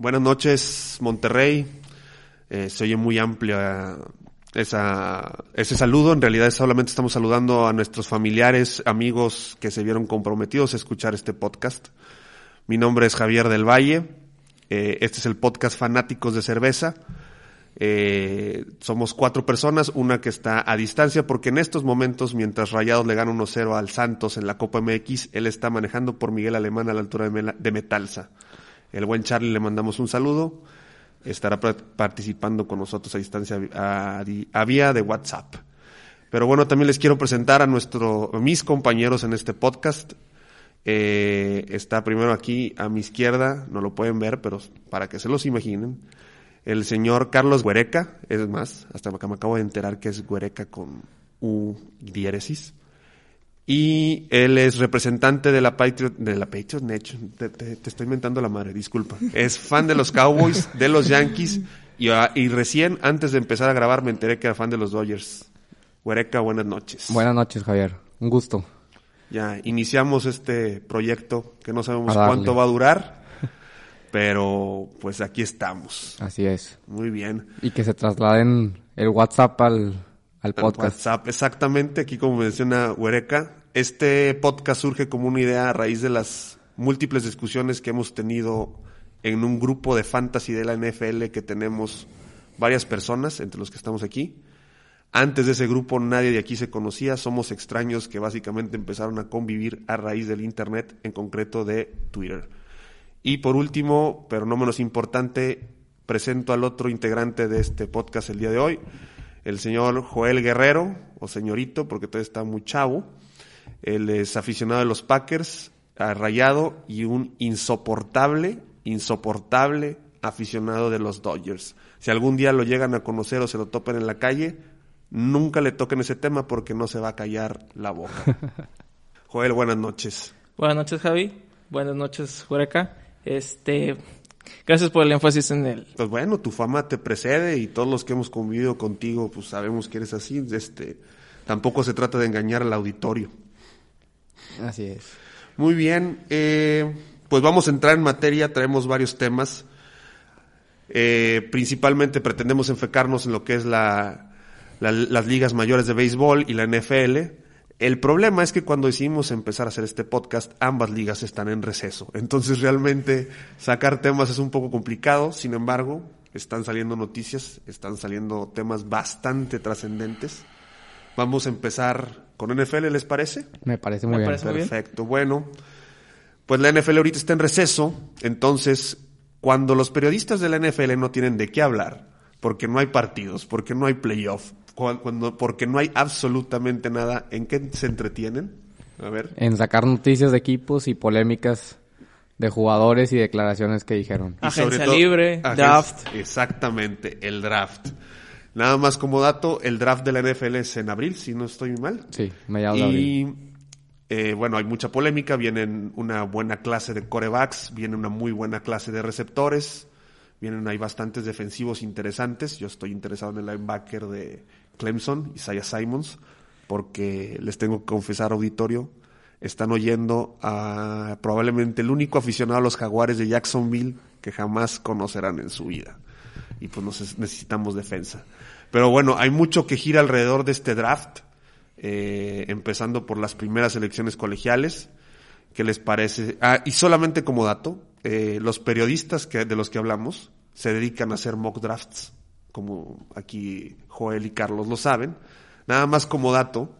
Buenas noches, Monterrey. Eh, se oye muy amplia esa, ese saludo. En realidad solamente estamos saludando a nuestros familiares, amigos que se vieron comprometidos a escuchar este podcast. Mi nombre es Javier del Valle. Eh, este es el podcast Fanáticos de Cerveza. Eh, somos cuatro personas, una que está a distancia, porque en estos momentos, mientras Rayados le gana 1-0 al Santos en la Copa MX, él está manejando por Miguel Alemán a la altura de, Metalsa. El buen Charlie le mandamos un saludo. Estará participando con nosotros a distancia a, vía de WhatsApp. Pero bueno, también les quiero presentar a nuestro, mis compañeros en este podcast. Eh, está primero aquí a mi izquierda, no lo pueden ver, pero para que se los imaginen, el señor Carlos Guereca, es más, hasta que me acabo de enterar que es Guereca con U diéresis. Y él es representante de la Patriot, de la Patriot Nation. Te, te- te estoy inventando la madre, disculpa. Es fan de los Cowboys, de los Yankees. Y, ah, y recién, antes de empezar a grabar, me enteré que era fan de los Dodgers. Huereca, buenas noches. Buenas noches, Javier. Un gusto. Ya iniciamos este proyecto que no sabemos cuánto va a durar. Pero pues aquí estamos. Así es. Muy bien. Y que se trasladen el WhatsApp al, al Al podcast. WhatsApp, exactamente. Aquí como menciona Huereca, este podcast surge como una idea a raíz de las múltiples discusiones que hemos tenido en un grupo de fantasy de la NFL que tenemos varias personas, entre los que estamos aquí. Antes de ese grupo nadie de aquí se conocía, somos extraños que básicamente empezaron a convivir a raíz del Internet, en concreto de Twitter. Y por último, pero no menos importante, presento al otro integrante de este podcast el día de hoy, el señor Joel Guerrero, o señorito, porque todavía está muy chavo. Él es aficionado de los Packers, a rayado y un insoportable, insoportable aficionado de los Dodgers. Si algún día lo llegan a conocer o se lo topan en la calle, nunca le toquen ese tema porque no se va a callar la boca. Joel, buenas noches. Buenas noches, Javi. Buenas noches, Huereca. Este, gracias por el énfasis en el. Pues bueno, tu fama te precede y todos los que hemos convivido contigo, pues sabemos que eres así. Este, tampoco se trata de engañar al auditorio. Así es. Muy bien, eh, pues vamos a entrar en materia, traemos varios temas. Eh, principalmente pretendemos enfocarnos en lo que es la, la- las ligas mayores de béisbol y la NFL. El problema es que cuando decidimos empezar a hacer este podcast, ambas ligas están en receso. Entonces realmente sacar temas es un poco complicado. Sin embargo, están saliendo noticias, están saliendo temas bastante trascendentes. Vamos a empezar con NFL, ¿les parece? Me parece muy Me bien. parece muy bien. Perfecto. Bueno, pues la NFL ahorita está en receso, entonces cuando los periodistas de la NFL no tienen de qué hablar, porque no hay partidos, porque no hay playoff, cu- cuando, porque no hay absolutamente nada, ¿en qué se entretienen? A ver. En sacar noticias de equipos y polémicas de jugadores y declaraciones que dijeron. Agencia sobre todo- libre, draft. Exactamente, el draft. Nada más como dato, el draft de la NFL es en abril, si no estoy mal. Sí, mediados de abril. Y eh, bueno, hay mucha polémica, vienen una buena clase de corebacks, viene una muy buena clase de receptores, vienen hay bastantes defensivos interesantes. Yo estoy interesado en el linebacker de Clemson, Isaiah Simons, porque les tengo que confesar, auditorio, están oyendo a probablemente el único aficionado a los jaguares de Jacksonville que jamás conocerán en su vida. Y pues nos- necesitamos defensa. Pero bueno, hay mucho que gira alrededor de este draft eh, empezando por las primeras elecciones colegiales. ¿Qué les parece? Ah, y solamente como dato, eh, los periodistas que, de los que hablamos se dedican a hacer mock drafts, como aquí Joel y Carlos lo saben. Nada más como dato,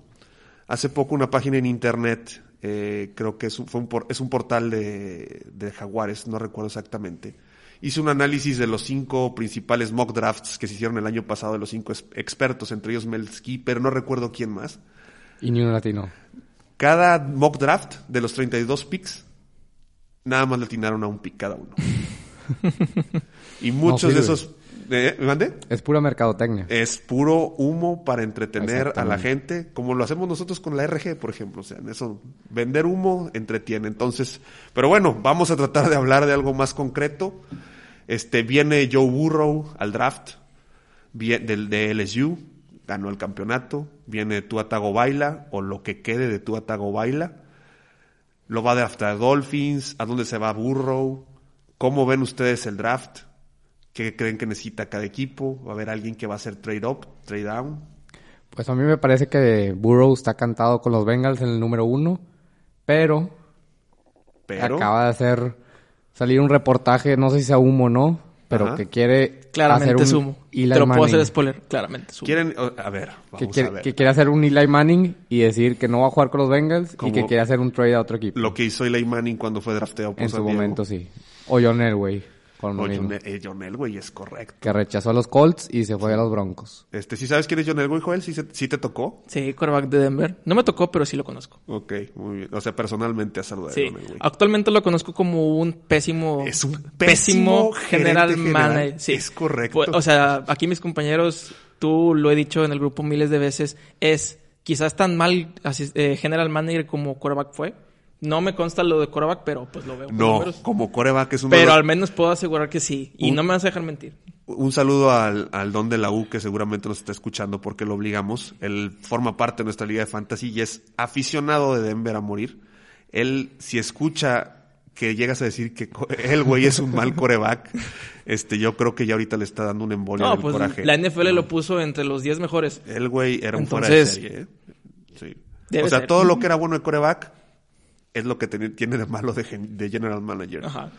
hace poco una página en internet, eh, creo que es un, fue un por- es un portal de, de Jaguares, no recuerdo exactamente, hizo un análisis de los cinco principales mock drafts que se hicieron el año pasado de los cinco expertos, entre ellos Mel Ski, pero no recuerdo quién más. Y ni un latino. Cada mock draft de los 32 picks, nada más le atinaron a un pick cada uno. y muchos de esos... ¿eh? ¿Me mandé? Es pura mercadotecnia. Es puro humo para entretener a la gente, como lo hacemos nosotros con la RG, por ejemplo. O sea, en eso, vender humo entretiene. Entonces, pero bueno, vamos a tratar de hablar de algo más concreto. Este, viene Joe Burrow al draft del de LSU, ganó el campeonato. Viene Tua Tagovailoa, o lo que quede de Tua Tagovailoa. Lo va a draftar Dolphins, a dónde se va Burrow, cómo ven ustedes el draft, qué creen que necesita cada equipo, va a haber alguien que va a hacer trade up, trade down. Pues a mí me parece que Burrow está cantado con los Bengals en el número uno, pero, Pero acaba de hacer salir un reportaje, no sé si sea humo o no, pero Ajá. que quiere Claramente hacer es un humo. Eli Te lo puedo Manning. hacer spoiler. Claramente es humo. quieren, o- a ver, que vamos quiere, a ver. que quiere hacer un Eli Manning y decir que no va a jugar con los Bengals Como- y que quiere hacer un trade a otro equipo. Lo que hizo Eli Manning cuando fue drafteado por en San su Diego. momento sí. O John Elway, con lo O mismo. John, eh, John Elway es correcto. que rechazó a los Colts y se fue a los Broncos. Este, ¿sí sabes quién es John Elway, Joel? ¿Sí, se- sí te tocó? Sí, quarterback de Denver. No me tocó, pero sí lo conozco. Ok, muy bien. O sea, personalmente has saludado Sí. a John Elway. Actualmente lo conozco como un pésimo... Es un pésimo general general. manager. Sí. Es correcto. O sea, aquí mis compañeros, tú lo he dicho en el grupo miles de veces, es quizás tan mal eh, general manager como quarterback fue. No me consta lo de quarterback, pero pues lo veo. no, como coreback es de Pero al menos puedo asegurar que sí. Y Un- no me vas a dejar mentir. Un saludo al, al don de la U que seguramente nos está escuchando porque lo obligamos. Él forma parte de nuestra liga de fantasy y es aficionado de Denver a morir. Él, si escucha que llegas a decir que el güey es un mal coreback, este, yo creo que ya ahorita le está dando un embolio No, pues coraje. la NFL lo puso entre los 10 mejores. El güey era un fuera de Entonces, serie, ¿eh? Sí. O sea, ser. todo lo que era bueno de coreback es lo que tiene de malo de, gen- de general manager. Ajá.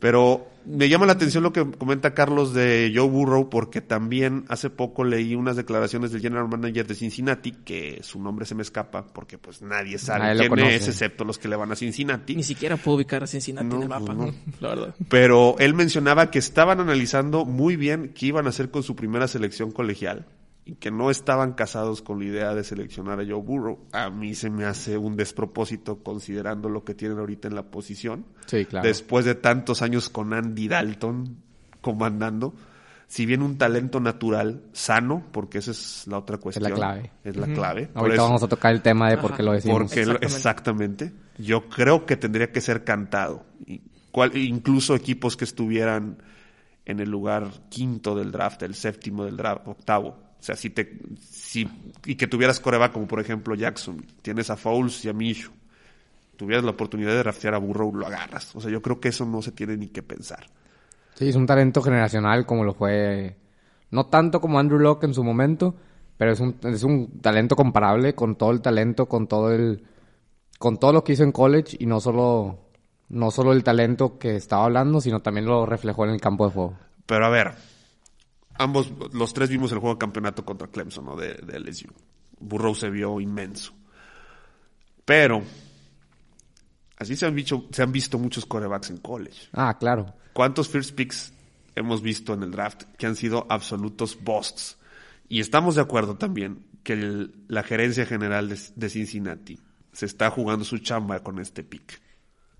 Pero me llama la atención lo que comenta Carlos de Joe Burrow, porque también hace poco leí unas declaraciones del general manager de Cincinnati, que su nombre se me escapa, porque pues nadie sabe Nadie quién es, excepto los que le van a Cincinnati. Ni siquiera puedo ubicar a Cincinnati No, en el mapa, no. la verdad. Pero él mencionaba que estaban analizando muy bien qué iban a hacer con su primera selección colegial y que no estaban casados con la idea de seleccionar a Joe Burrow. A mí se me hace un despropósito considerando lo que tienen ahorita en la posición. Sí, claro. Después de tantos años con Andy Dalton comandando, si bien un talento natural, sano, porque esa es la otra cuestión. clave. Es la clave. Ahorita eso- vamos a tocar el tema de por qué lo decimos. porque lo- Exactamente. exactamente. Yo creo que tendría que ser cantado. Y cual- incluso equipos que estuvieran en el lugar quinto del draft, el séptimo del draft, octavo. O sea, si te, si, y que tuvieras coreback como por ejemplo Jackson, tienes a Fouls y a Minshew, tuvieras la oportunidad de draftear a Burrow, lo agarras. O sea, yo creo que eso no se tiene ni que pensar. Sí, es un talento generacional como lo fue, no tanto como Andrew Locke en su momento, pero es un, es un talento comparable con todo el talento, con todo el, con todo lo que hizo en college y no solo, no solo el talento que estaba hablando, sino también lo reflejó en el campo de juego. Pero a ver, ambos, los tres vimos el juego de campeonato contra Clemson, ¿no? De, de LSU. Burrow se vio inmenso. Pero, así se han, visto, se han visto muchos corebacks en college. Ah, claro. ¿Cuántos first picks hemos visto en el draft que han sido absolutos busts? Y estamos de acuerdo también que el- la gerencia general de, de Cincinnati se está jugando su chamba con este pick.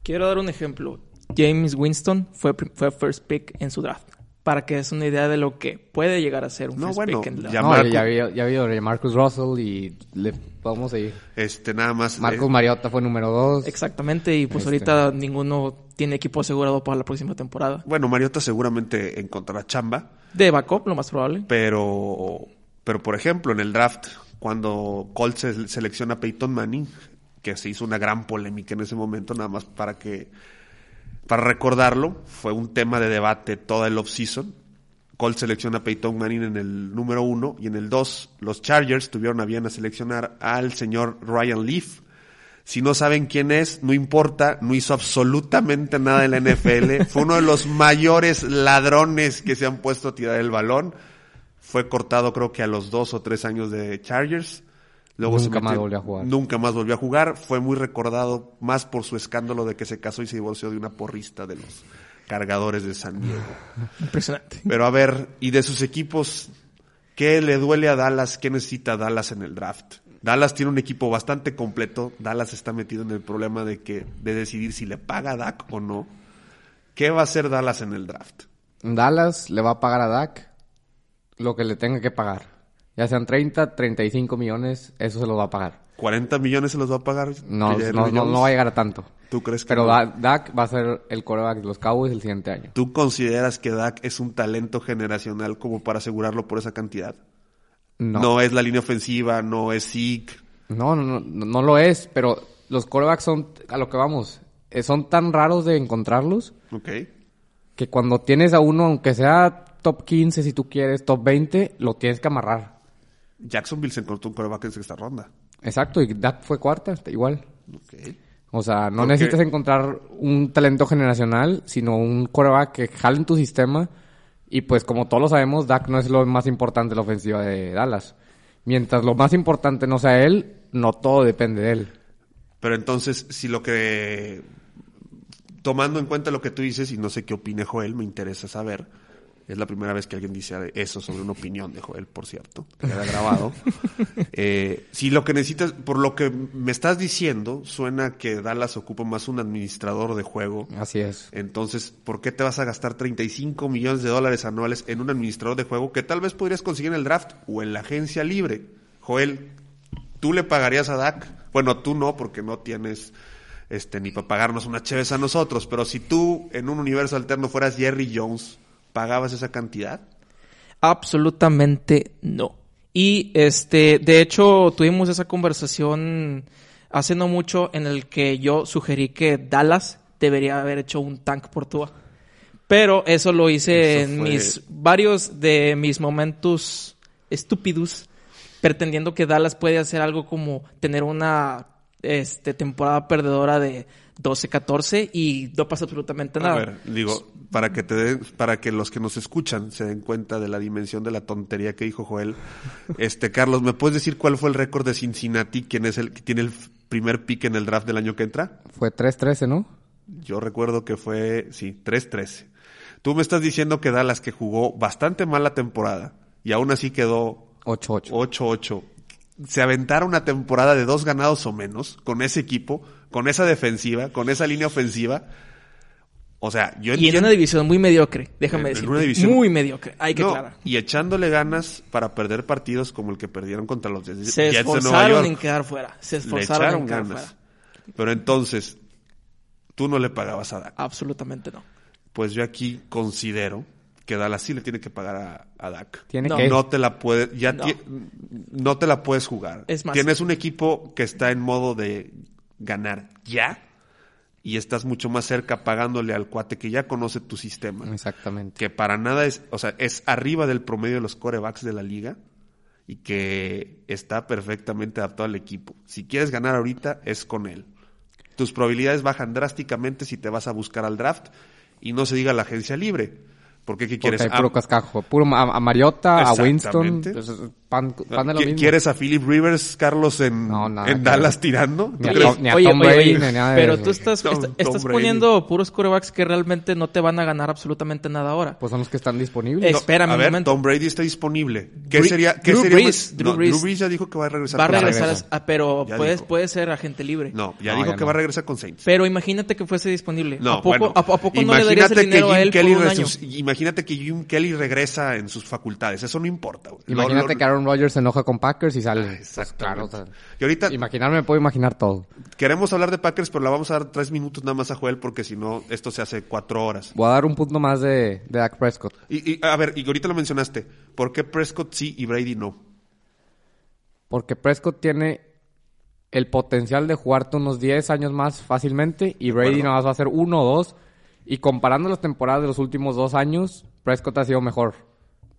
Quiero dar un ejemplo. James Winston fue, fue first pick en su draft. Para que es una idea de lo que puede llegar a ser un No, first bueno, pick en el ya. No, Marcus- ya había, ya había Marcus Russell y le podemos seguir. Este, nada más. Marcus eh, Mariota fue número dos. Exactamente, y pues Este. ahorita ninguno tiene equipo asegurado para la próxima temporada. bueno, Mariota seguramente encontrará chamba. De backup, lo más probable. Pero, pero por ejemplo, en el draft, cuando Colts se- selecciona a Peyton Manning, que se hizo una gran polémica en ese momento, nada más para que, para recordarlo, fue un tema de debate toda el offseason. Colts selecciona a Peyton Manning en el número uno y en el dos, los Chargers tuvieron a bien a seleccionar al señor Ryan Leaf. Si no saben quién es, no importa, no hizo absolutamente nada en la NFL. Fue uno de los mayores ladrones que se han puesto a tirar el balón. Fue cortado creo que a los dos o tres años de Chargers. Luego se Nunca más volvió a jugar. Nunca más volvió a jugar. Fue muy recordado más por su escándalo de que se casó y se divorció de una porrista de los cargadores de San Diego. Impresionante. Pero a ver, y de sus equipos, ¿qué le duele a Dallas? ¿Qué necesita Dallas en el draft? Dallas tiene un equipo bastante completo. Dallas está metido en el problema de que de decidir si le paga a Dak o no. ¿Qué va a hacer Dallas en el draft? Dallas le va a pagar a Dak lo que le tenga que pagar. Ya sean 30, 35 millones, eso se lo va a pagar. ¿40 millones se los va a pagar? No, no, no, va a llegar a tanto. ¿Tú crees que Pero no? Da- Dak va a ser el coreback de los Cowboys el siguiente año. ¿Tú consideras que Dak es un talento generacional como para asegurarlo por esa cantidad? No. No, es la línea ofensiva, no es Zeke. No, no, no, no, no lo es, pero los corebacks son, a lo que vamos, eh, son tan raros de encontrarlos Ok. que cuando tienes a uno, aunque sea top 15 si tú quieres, top 20, lo tienes que amarrar. Jacksonville se encontró un coreback en sexta ronda. Exacto, y Dak fue cuarta, igual. Ok. O sea, no Porque- necesitas encontrar un talento generacional, sino un coreback que jale en tu sistema. Y pues como todos lo sabemos, Dak no es lo más importante de la ofensiva de Dallas. Mientras lo más importante no sea él, no todo depende de él. Pero entonces, si lo que... Tomando en cuenta lo que tú dices, y no sé qué opine Joel, me interesa saber. Es la primera vez que alguien dice eso sobre una opinión de Joel, por cierto. Queda grabado. Eh, si lo que necesitas, por lo que me estás diciendo, suena que Dallas ocupa más un administrador de juego. Así es. Entonces, ¿por qué te vas a gastar 35 millones de dólares anuales en un administrador de juego que tal vez podrías conseguir en el draft o en la agencia libre? Joel, ¿tú le pagarías a Dak? Bueno, tú no, porque no tienes este ni para pagarnos unas cheves a nosotros, pero si tú en un universo alterno fueras Jerry Jones, ¿pagabas esa cantidad? Absolutamente no. Y este, de hecho, tuvimos esa conversación hace no mucho en el que yo sugerí que Dallas debería haber hecho un tank por Tua. Pero eso lo hice Eso en fue- mis varios de mis momentos estúpidos, pretendiendo que Dallas puede hacer algo como tener una este, temporada perdedora de 12-14 y no pasa absolutamente nada. A ver, digo, para que te den- para que los que nos escuchan se den cuenta de la dimensión de la tontería que dijo Joel. Este, Carlos, ¿me puedes decir cuál fue el récord de Cincinnati? ¿Quién es el que tiene el primer pick en el draft del año que entra? Fue 3-13, ¿no? Yo recuerdo que fue, sí, 3-13. Tú me estás diciendo que Dallas, que jugó bastante mal la temporada, y aún así quedó 8-8. 8-8, se aventara una temporada de dos ganados o menos con ese equipo, con esa defensiva, con esa línea ofensiva. O sea, yo y en entiendo- una división muy mediocre, déjame decir. una división- Muy mediocre, hay que No, aclarar. y echándole ganas para perder partidos como el que perdieron contra los Jets Se Jets de Nueva esforzaron York. en quedar fuera. Se esforzaron en quedar ganas. fuera. Pero entonces, tú no le pagabas a Dak. Absolutamente no. Pues yo aquí considero que Dallas sí le tiene que pagar a, a Dak. Tiene No. que... No te la puedes, ya No. ti- no te la puedes jugar. Es más- Tienes un equipo que está en modo de ganar ya y estás mucho más cerca pagándole al cuate que ya conoce tu sistema. Exactamente. Que para nada es, o sea, es arriba del promedio de los corebacks de la liga y que está perfectamente adaptado al equipo. Si quieres ganar ahorita, es con él. Tus probabilidades bajan drásticamente si te vas a buscar al draft y no se diga la agencia libre. Porque ¿qué Porque quieres? hay Ah, puro cascajo. Puro a, a Mariota, a Winston. Exactamente. Pan, pan de lo ¿Qui- mismo. ¿Quieres a Philip Rivers, Carlos, en, No, nada en que Dallas tirando? ¿Tú Ni a crees? Tom- ni a Tom Brady, ni nada de pero eso. tú estás, Tom- est- Tom estás Brady. poniendo puros corebacks que realmente no te van a ganar absolutamente nada ahora. Pues son los que están disponibles. Es- espérame a un ver, momento. Tom Brady está disponible. ¿Qué Drew- sería? ¿qué Drew sería Brees, Drew no, Brees. Drew Brees ya dijo que va a regresar. va a con regresar, Saints. a- pero Ya puede, dijo. puede ser agente libre. No, ya No, dijo ya que no. va a regresar con Saints. Pero imagínate que fuese disponible. No, ¿A poco, bueno, a, a poco no le darías el imagínate que dinero a Jim él Kelly por un año? resus- imagínate que Jim Kelly regresa en sus facultades. Eso no importa. Imagínate que Aaron Rodgers se enoja con Packers y sale. Ah, Pues, exactamente. claro, o sea, Y ahorita imaginarme, puedo imaginar todo. queremos hablar de Packers, pero la vamos a dar tres minutos nada más a Joel porque si no, esto se hace cuatro horas. Voy a dar un punto más de, de Dak Prescott. Y, y, a ver, y ahorita lo mencionaste. ¿Por qué Prescott sí y Brady no? Porque Prescott tiene el potencial de jugarte unos 10 años más fácilmente y Brady nada más va a ser uno o dos. Y comparando las temporadas de los últimos dos años, Prescott ha sido mejor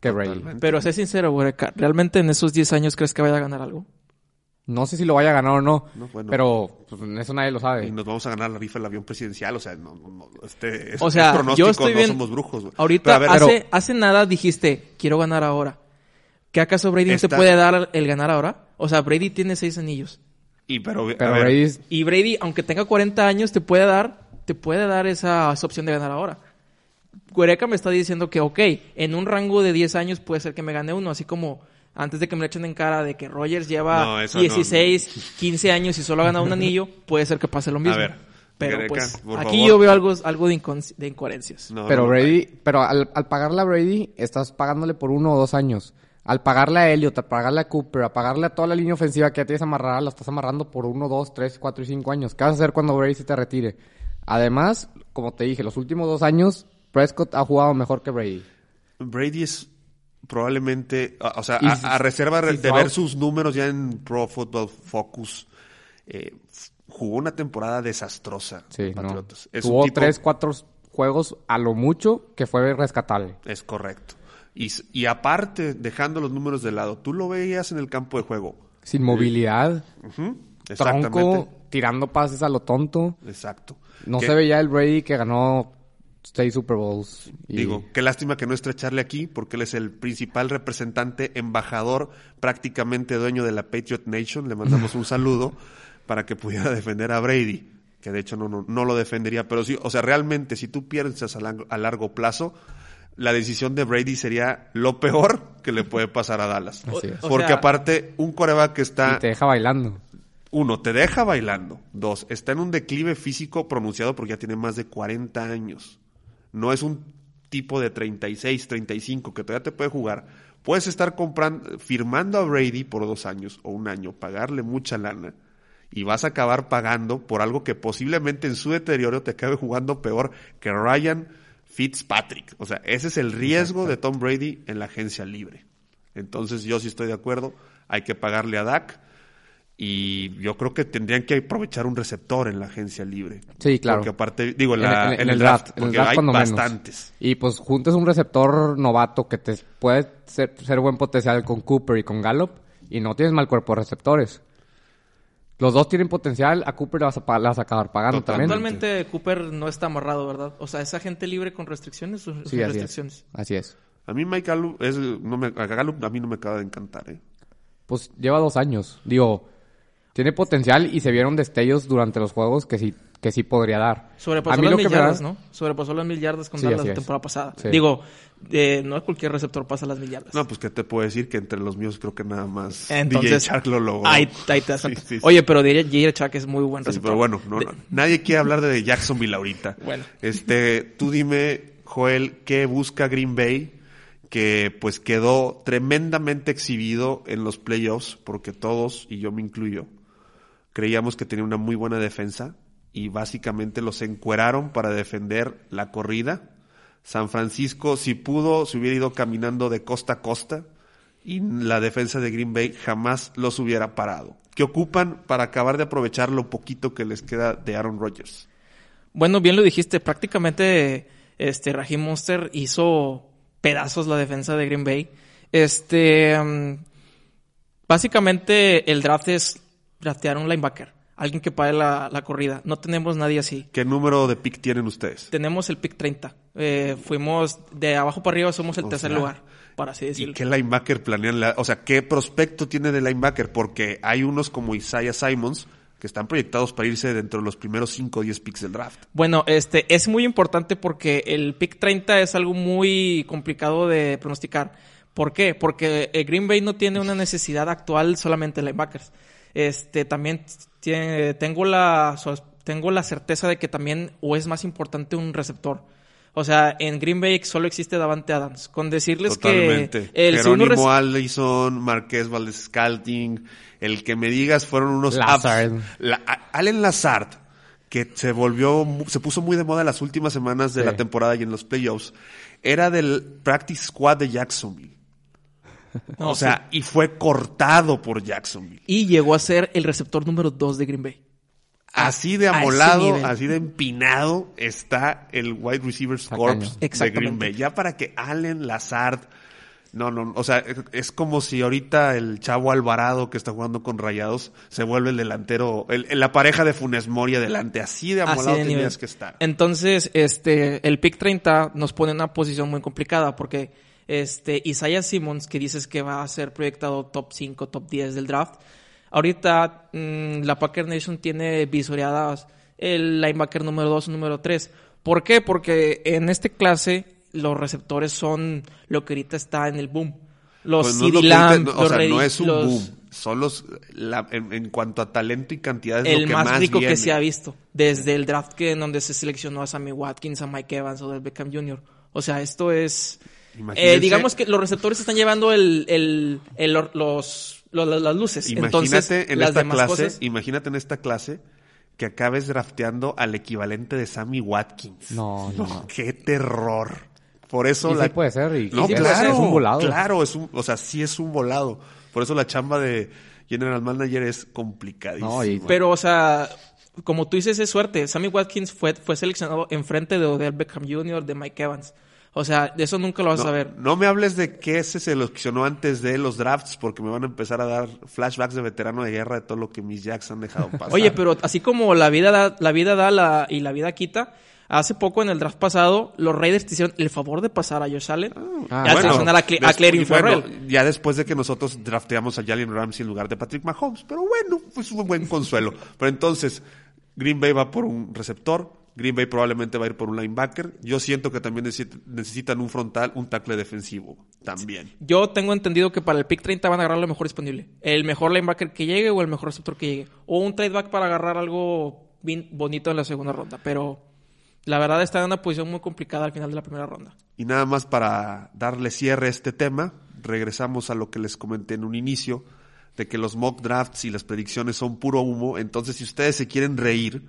que Brady. Totalmente. Pero sé sincero, Boreca, ¿realmente en esos 10 años crees que vaya a ganar algo? No sé si lo vaya a ganar o no, No, bueno. pero pues, eso nadie lo Y sabe. nos vamos a ganar la rifa del avión presidencial. O sea, no, no, no, este, es, O sea, es pronóstico, yo estoy no bien. somos brujos. güey. Ahorita, Pero a ver, hace, pero- hace nada dijiste, quiero ganar ahora. ¿Qué acaso Brady no Esta- te puede dar el ganar ahora? O sea, Brady tiene seis anillos. y, pero, a Pero ver, Brady es- Y Brady, aunque tenga 40 años, te puede dar, te puede dar esa, esa opción de ganar ahora. Guereca me está diciendo que, ok, en un rango de 10 años puede ser que me gane uno, así como antes de que me lo echen en cara de que Rogers lleva No, eso 16, 15 años y solo ha ganado un anillo, puede ser que pase lo mismo. A ver, Pero pues por aquí favor. yo veo algo, algo de, de incoherencias. No, pero no, Brady, pero al, al pagarle a Brady, estás pagándole por uno o dos años. Al pagarle a Elliot, a pagarle a Cooper, a pagarle a toda la línea ofensiva que ya tienes amarrada, la estás amarrando por uno, dos, tres, cuatro y cinco años. ¿Qué vas a hacer cuando Brady se te retire? Además, como te dije, los últimos dos años, Prescott ha jugado mejor que Brady. Brady es probablemente, o sea, Y a, reserva de ver sus números ya en Pro Football Focus, eh, jugó una temporada desastrosa. Sí, no. Patriotas. Tuvo tipo- tres, cuatro juegos a lo mucho que fue rescatable. Es correcto. Y, aparte, dejando los números de lado, tú lo veías en el campo de juego. Sin movilidad, Ujú, Exactamente. tronco, tirando pases a lo tonto. Exacto. No Que- se veía el Brady que ganó seis Super Bowls. y- Digo, qué lástima que no estrecharle aquí, porque él es el principal representante, embajador, prácticamente dueño de la Patriot Nation. Le mandamos un saludo para que pudiera defender a Brady, que de hecho no, no, no lo defendería. Pero sí, o sea, realmente, si tú piensas a, lang- a largo plazo, la decisión de Brady sería lo peor que le puede pasar a Dallas. O Porque sea- aparte, un coreback que está y te deja bailando. uno, te deja bailando. Dos, está en un declive físico pronunciado porque ya tiene más de 40 años. No es un tipo de 36, 35 que todavía te puede jugar. Puedes estar comprando, firmando a Brady por dos años o un año, pagarle mucha lana y vas a acabar pagando por algo que posiblemente en su deterioro te acabe jugando peor que Ryan Fitzpatrick. O sea, ese es el riesgo de Tom Brady en la agencia libre. Entonces yo sí estoy de acuerdo, hay que pagarle a Dak y yo creo que tendrían que aprovechar un receptor en la agencia libre. Sí, claro. Porque aparte, digo, en, la- en- en en el draft, en el porque draft hay cuando menos. bastantes. Y pues juntas un receptor novato que te puede ser, ser buen potencial con Cooper y con Gallup y no tienes mal cuerpo de receptores. Los dos tienen potencial, a Cooper le vas a, pa- le vas a acabar pagando Totalmente. también. Actualmente Cooper no está amarrado, ¿verdad? O sea, ¿es agente libre con restricciones o sin Sí, así es. restricciones? Así es. A mí Mike Gallup, es, no me, a Gallup a mí no me acaba de encantar. ¿eh? Pues lleva dos años. Digo, tiene potencial y se vieron destellos durante los juegos que sí, que sí podría dar. a Sobrepasó mí las lo mil que me da- yardas, ¿no? Sobrepasó las mil yardas con Sí, la es. temporada pasada. Sí. Digo, eh, no cualquier receptor pasa las mil yardas. No, pues que te puedo decir que entre los míos creo que nada más Entonces, DJ Shark lo logró. Ahí, ahí te das Sí, cuenta. sí, sí. Oye, pero diría J.J. Chuck es muy buen Sí, receptor. pero bueno, no, no, nadie quiere hablar de Jacksonville ahorita. Bueno. Este, tú dime, Joel, ¿qué busca Green Bay? Que pues quedó tremendamente exhibido en los playoffs, porque todos, y yo me incluyo, creíamos que tenía una muy buena defensa y básicamente los encueraron para defender la corrida. San Francisco, si pudo, se hubiera ido caminando de costa a costa y la defensa de Green Bay jamás los hubiera parado. ¿Qué ocupan para acabar de aprovechar lo poquito que les queda de Aaron Rodgers? Bueno, bien lo dijiste. Prácticamente, este, Raheem Monster hizo pedazos la defensa de Green Bay. Este, mm, básicamente el draft es draftear un linebacker. Alguien que pague la, la corrida. No tenemos nadie así. ¿Qué número de pick tienen ustedes? Tenemos el pick 30. Eh, fuimos de abajo para arriba, somos el O tercer sea, lugar, para así ¿Y decirlo. qué linebacker planean? la- o sea, ¿qué prospecto tiene de linebacker? Porque hay unos como Isaiah Simons que están proyectados para irse dentro de los primeros 5 o 10 picks del draft. Bueno, este es muy importante porque el pick 30 es algo muy complicado de pronosticar. ¿Por qué? Porque eh, Green Bay no tiene una necesidad actual solamente de linebackers. Este también tiene, tengo la tengo la certeza de que también o es más importante un receptor. O sea, en Green Bay solo existe Davante Adams. Con decirles Totalmente. que el Jerónimo Allison, Marqués Valdez Scalting, el que me digas fueron unos Lazard. La- Allen Lazard, que se volvió, mu- se puso muy de moda las últimas semanas de Sí. la temporada y en los playoffs, era del practice squad de Jacksonville. No, o sea, y fue cortado por Jacksonville. y llegó a ser el receptor número 2 de Green Bay. Así de amolado, así de empinado está el wide receivers corps de. Green Bay. Ya para que Allen Lazard, no, no, o sea, es- como si ahorita el chavo Alvarado que está jugando con Rayados se vuelve el delantero, el, la pareja de Funes Mori adelante. Así de Así amolado tenías que estar. Entonces, este, el pick 30 nos pone en una posición muy complicada porque este, Isaiah Simmons, que dices que va a ser proyectado top 5, top 10 del draft, ahorita mm, la Packer Nation tiene visoreadas el linebacker número 2 número 3. ¿Por qué? Porque en este clase los receptores son lo que ahorita está en el boom. Los Pues no CD que Lamb, no, o los sea, no Reddish, es un los- boom. Son los, la- en, en cuanto a talento y cantidad es el lo que más, más, rico que viene. se ha visto. Desde el draft que en donde se seleccionó a Sammy Watkins, a Mike Evans o del Beckham Jr. O sea, esto es... Eh, digamos que los receptores están llevando el, el, el- los, los- las luces. Imagínate Entonces, en las esta demás clase, cosas... imagínate en esta clase que acabes drafteando al equivalente de Sammy Watkins. No, no. Qué terror. Por eso Y la sí puede ser, y- no, y sí claro, puede ser, es un volado. Claro, es un, o sea, sí es un volado. Por eso la chamba de General Manager es complicadísima. No, y- Pero, o sea, como tú dices, es suerte. Sammy Watkins fue, fue seleccionado enfrente de Odell Beckham Jr., de Mike Evans. O sea, de eso nunca lo vas no, a ver. no me hables de que se seleccionó antes de los drafts porque me van a empezar a dar flashbacks de veterano de guerra de todo lo que mis Jacks han dejado pasar. Oye, pero así como la vida da, la vida da la, y la vida quita, hace poco en el draft pasado, los Raiders te hicieron el favor de pasar a Josh Allen Ah, y bueno, a, Cle- a Des- Clelin y bueno, ya después de que nosotros drafteamos a Jalen Ramsey en lugar de Patrick Mahomes. Pero bueno, pues un buen consuelo. Pero entonces, Green Bay va por un receptor. Green Bay probablemente va a ir por un linebacker. Yo siento que también necesi- necesitan un frontal, un tackle defensivo. También. Yo tengo entendido que para el pick 30 van a agarrar lo mejor disponible. El mejor linebacker que llegue o el mejor receptor que llegue. O un trade back para agarrar algo bien bonito en la segunda ronda. Pero la verdad está en una posición muy complicada al final de la primera ronda. Y nada más para darle cierre a este tema, regresamos a lo que les comenté en un inicio, de que los mock drafts y las predicciones son puro humo. Entonces, si ustedes se quieren reír,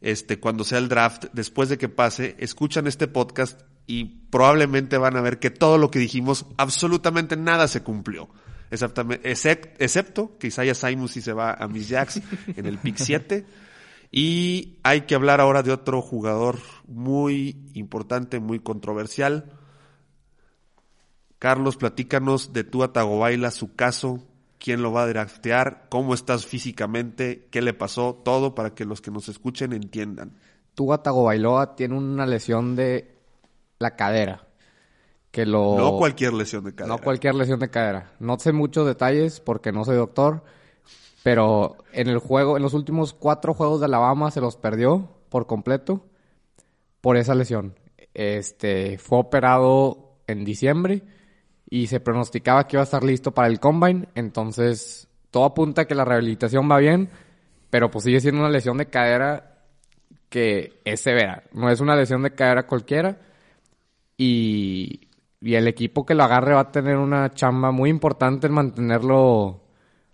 este, cuando sea el draft, después de que pase, escuchan este podcast y probablemente van a ver que todo lo que dijimos, absolutamente nada se cumplió. Exactamente, excep- excepto que Isaiah Simons sí se va a Miss Jacks en el pick 7. Y hay que hablar ahora de otro jugador muy importante, muy controversial. Carlos, platícanos de tu Tagobaila, su caso, quién lo va a draftear, cómo estás físicamente, qué le pasó, todo para que los que nos escuchen entiendan. Tua Tagovailoa tiene una lesión de la cadera. Que lo... No cualquier lesión de cadera. No cualquier lesión de cadera. No sé muchos detalles porque no soy doctor, pero en el juego, en los últimos cuatro juegos de Alabama se los perdió por completo por esa lesión. Este fue operado en diciembre y se pronosticaba que iba a estar listo para el combine, entonces todo apunta a que la rehabilitación va bien, pero pues sigue siendo una lesión de cadera que es severa. No es una lesión de cadera cualquiera y, y el equipo que lo agarre va a tener una chamba muy importante en mantenerlo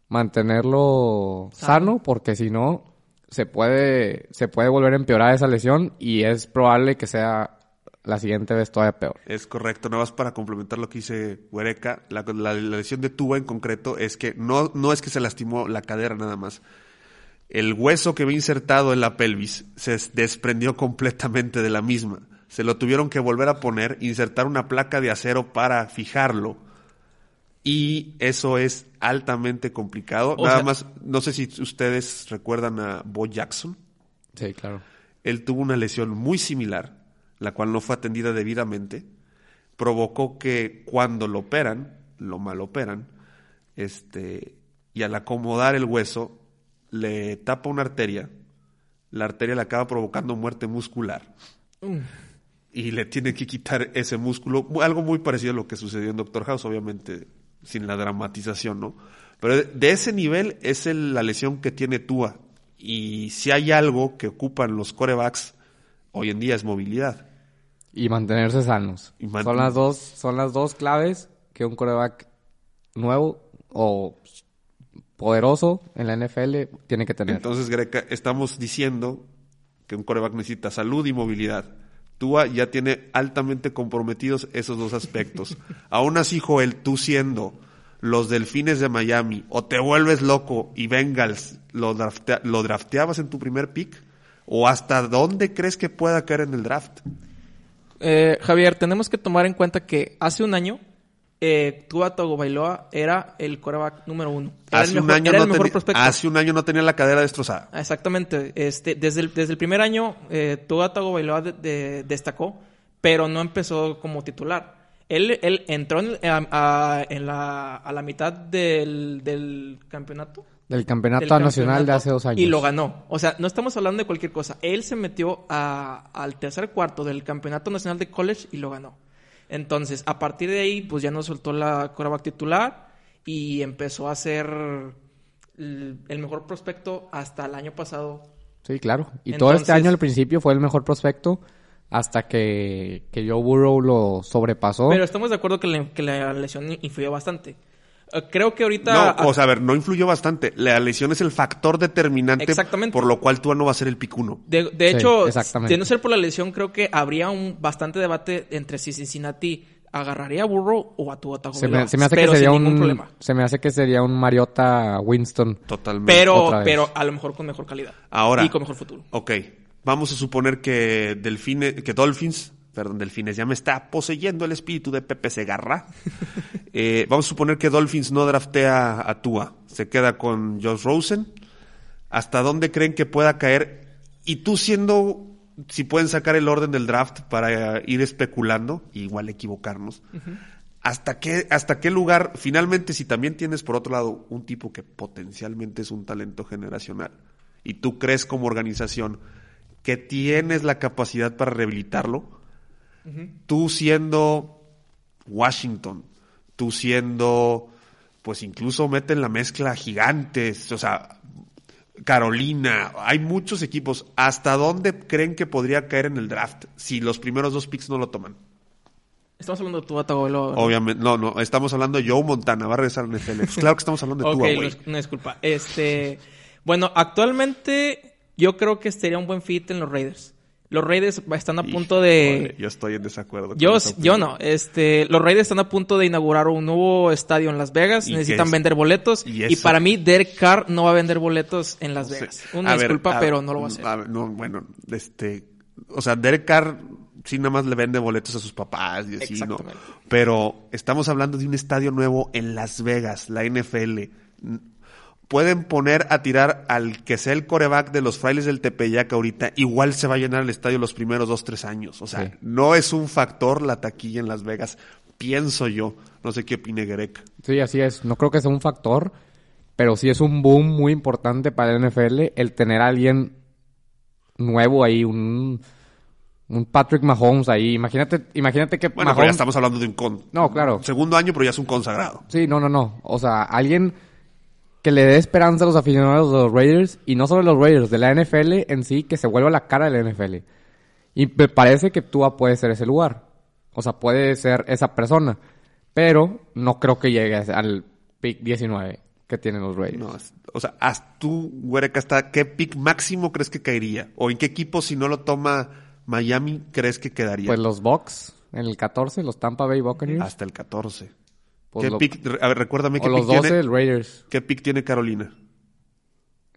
mantenerlo sano, porque si no se puede se puede volver a empeorar esa lesión y es probable que sea la siguiente vez todavía peor. Es correcto, nada más para complementar lo que dice Huereca, la, la- la lesión de Tuba en concreto es que no, no es que se lastimó la cadera nada más. El hueso que ve insertado en la pelvis se desprendió completamente de la misma. Se lo tuvieron que volver a poner, insertar una placa de acero para fijarlo. Y eso es altamente complicado. O nada sea- más, no sé si ustedes recuerdan a Bo Jackson. Sí, claro. Él tuvo una lesión muy similar, la cual no fue atendida debidamente, provocó que cuando lo operan, lo mal operan, este, y al acomodar el hueso, le tapa una arteria, la arteria le acaba provocando muerte muscular. Y le tiene que quitar ese músculo, algo muy parecido a lo que sucedió en Doctor House, obviamente sin la dramatización, ¿no? Pero de- de ese nivel es el- la lesión que tiene Tua. Y si hay algo que ocupan los corebacks hoy en día es movilidad. Y mantenerse sanos. Y man- Son las dos son las dos claves que un coreback nuevo o poderoso en la NFL tiene que tener. Entonces, Greca, estamos diciendo que un coreback necesita salud y movilidad. Tua ya tiene altamente comprometidos esos dos aspectos. Aún así, Joel, tú siendo los Delfines de Miami o te vuelves loco y Bengals lo, draftea- lo drafteabas en tu primer pick o hasta dónde crees que pueda caer en el draft. Eh, Javier, tenemos que tomar en cuenta que hace un año eh, Tua Tagovailoa era el quarterback número uno. Era Hace el un, año era no el mejor prospecto. hace un año no tenía la cadera destrozada. Exactamente. Este, desde, el, desde el primer año, eh, Tua de- de- destacó, pero no empezó como titular. Él, él entró en, a, a- en la, a la mitad del, del campeonato. Del campeonato del nacional de hace dos años. Y lo ganó. O sea, no estamos hablando de cualquier cosa. Él se metió a- al tercer cuarto del campeonato nacional de college y lo ganó. Entonces, a partir de ahí, pues ya no soltó la coreback titular y empezó a ser el mejor prospecto hasta el año pasado. Sí, claro. Y todo este año al principio fue el mejor prospecto hasta que, que Joe Burrow lo sobrepasó. Pero estamos de acuerdo que la lesión influyó bastante. Eh, creo que ahorita... No, o sea, a ver, no influyó bastante. La lesión es el factor determinante Exactamente. por lo cual Tua no va a ser el pick uno. De, de Sí, hecho, exactamente. de no ser por la lesión, creo que habría un bastante debate entre si Cincinnati agarraría a Burrow o a Tua se, me, se me hace que pero sería un problema. se me hace que sería un Mariota Winston. Totalmente. Pero, pero a lo mejor con mejor calidad. Ahora. Y con mejor futuro. Ok, vamos a suponer que Delfine, que Dolphins, perdón, Delfines, ya me está poseyendo el espíritu de Pepe Segarra. Eh, vamos a suponer que Dolphins no draftea a Tua, se queda con Josh Rosen. ¿Hasta dónde creen que pueda caer? Y tú siendo, si pueden sacar el orden del draft para ir especulando, igual equivocarnos. ¿Hasta qué, ¿Hasta qué lugar, finalmente, si también tienes por otro lado un tipo que potencialmente es un talento generacional y tú crees como organización que tienes la capacidad para rehabilitarlo, tú siendo Washington, tú siendo, pues incluso mete en la mezcla gigantes, o sea, Carolina, hay muchos equipos. ¿Hasta dónde creen que podría caer en el draft si los primeros dos picks no lo toman? Estamos hablando de Tua Tagovailoa. ¿verdad? Obviamente, no, no, estamos hablando de Joe Montana, va a regresar la NFL. Pues claro que estamos hablando de Tua, no, güey. es- no, disculpa. Este, bueno, actualmente yo creo que sería un buen fit en los Raiders. Los Raiders están a punto de... Yo estoy en desacuerdo. Yo, yo no. Este, los Raiders están a punto de inaugurar un nuevo estadio en Las Vegas. ¿Y qué Necesitan es? vender boletos. ¿Y para mí, Derek Carr no va a vender boletos en Las Sí. Vegas. Una A ver, disculpa, a- pero no lo va a hacer. ver, no, bueno, este, o sea, Derek Carr sí nada más le vende boletos a sus papás y así, ¿no? Pero estamos hablando de un estadio nuevo en Las Vegas, la NFL. Pueden poner a tirar al que sea el coreback de los frailes del Tepeyac ahorita, igual se va a llenar el estadio los primeros dos, tres años. O sea, Sí. no es un factor la taquilla en Las Vegas, pienso yo. No sé qué opine Gerek. Sí, así es. No creo que sea un factor, pero sí es un boom muy importante para el NFL el tener a alguien nuevo ahí, un, un Patrick Mahomes ahí. Imagínate, imagínate que Bueno, pero ya Mahomes... estamos hablando de un con. No, claro. Segundo año, pero ya es un consagrado. Sí, no, no, no. O sea, alguien que le dé esperanza a los aficionados de los Raiders y no solo los Raiders, de la NFL en sí, que se vuelva la cara de la NFL. Y me parece que Tua puede ser ese lugar. O sea, puede ser esa persona. Pero no creo que llegue al pick 19 que tienen los Raiders. No, o sea, haz tú, Güereca, hasta qué pick máximo crees que caería? ¿O en qué equipo, si no lo toma Miami, crees que quedaría? Pues los Bucks en el 14, los Tampa Bay Buccaneers. Hasta el 14. Pues ¿Qué lo- pick? A ver, recuérdame o qué los pick 12, tiene. el Raiders. ¿Qué pick tiene Carolina?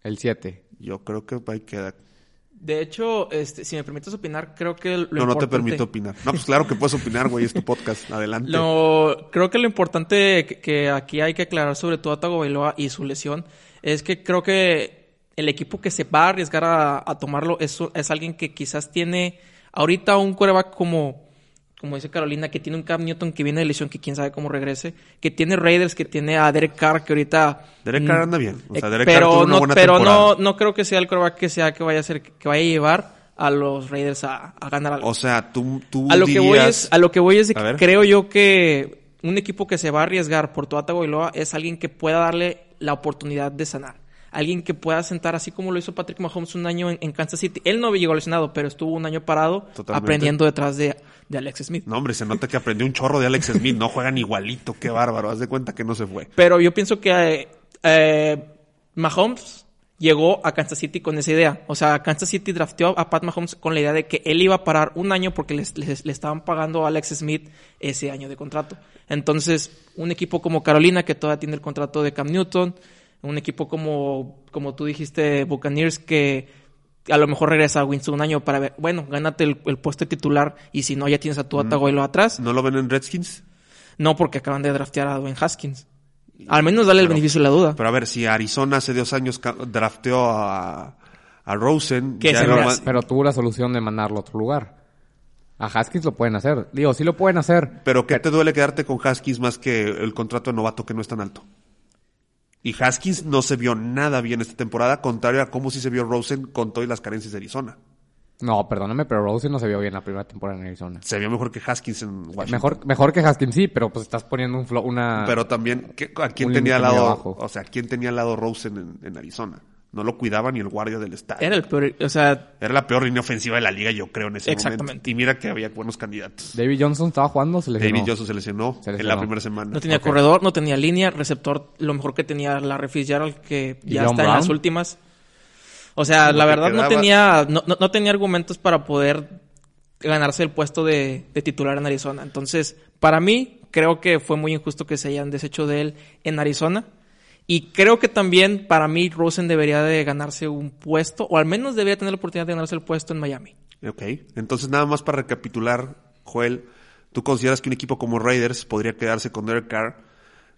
El 7. Yo creo que ahí queda. De hecho, este, si me permites opinar, creo que lo no, no te importante- permito opinar. No, pues claro que puedes opinar, güey, es tu podcast. Adelante. Lo, creo que lo importante que, que aquí hay que aclarar sobre todo a Tagovailoa y su lesión es que creo que el equipo que se va a arriesgar a, a tomarlo es, es alguien que quizás tiene ahorita un quarterback como, como dice Carolina, que tiene un Cam Newton que viene de lesión, que quién sabe cómo regrese, que tiene Raiders, que tiene a Derek Carr, que ahorita... Derek Carr mm, anda bien. O sea, eh, Derek Carr pero una no, buena pero no, temporada. no creo que sea el quarterback que sea que vaya a ser, que vaya a llevar a los Raiders a, a ganar algo O sea, tú, tú a lo que voy es a lo que voy es de que creo yo que un equipo que se va a arriesgar por Tua Tagovailoa es alguien que pueda darle la oportunidad de sanar alguien que pueda sentar así como lo hizo Patrick Mahomes un año en, en Kansas City él no llegó lesionado pero estuvo un año parado Totalmente. aprendiendo detrás de, de Alex Smith No, hombre, se nota que aprendió un chorro de Alex Smith. No juegan igualito, qué bárbaro. Haz de cuenta que no se fue. pero yo pienso que eh, eh, Mahomes llegó a Kansas City con esa idea. O sea, Kansas City drafteó a Pat Mahomes con la idea de que él iba a parar un año porque les- les- le estaban pagando a Alex Smith ese año de contrato. Entonces, un equipo como Carolina, que todavía tiene el contrato de Cam Newton, un equipo como, como tú dijiste, Buccaneers, que a lo mejor regresa a Winston un año para ver, bueno, gánate el, el puesto de titular y si no, ya tienes a tu Tagovailoa atrás. ¿No lo ven en Redskins? No, porque acaban de draftear a Dwayne Haskins. Al menos dale el Pero- beneficio de la duda. Pero a ver, si Arizona hace dos años drafteó a, a Rosen, ¿Qué ya no? Pero tuvo la solución de mandarlo a otro lugar. A Haskins lo pueden hacer. Digo, sí lo pueden hacer. Pero ¿qué te duele quedarte con Haskins más que el contrato de novato que no es tan alto? Y Haskins no se vio nada bien esta temporada, contrario a cómo sí se vio Rosen con todas las carencias de Arizona. No, perdóname, pero Rosen no se vio bien la primera temporada en Arizona. Se vio mejor que Haskins en Washington. Mejor, mejor que Haskins, sí, pero pues estás poniendo un flow, una... Pero también, ¿qué- ¿a quién tenía al lado? O sea, ¿quién tenía al lado Rosen en, en Arizona? No lo cuidaba ni el guardia del estadio. Era el peor, o sea, Era la peor línea ofensiva de la liga, yo creo, en ese Exactamente. momento. Y mira que había buenos candidatos. David Johnson estaba jugando, se lesionó. David Johnson se lesionó, Se en la primera semana. no tenía corredor, no tenía línea, receptor, lo mejor que tenía la Fitzgerald que ¿Y ya está en las últimas. O sea, la verdad no tenía, no, no- no tenía argumentos para poder ganarse el puesto de, de titular en Arizona. Entonces, para mí, creo que fue muy injusto que se hayan deshecho de él en Arizona. Y creo que también, para mí, Rosen debería de ganarse un puesto, o al menos debería tener la oportunidad de ganarse el puesto en Miami. Ok, entonces nada más para recapitular, Joel, ¿tú consideras que un equipo como Raiders podría quedarse con Derek Carr,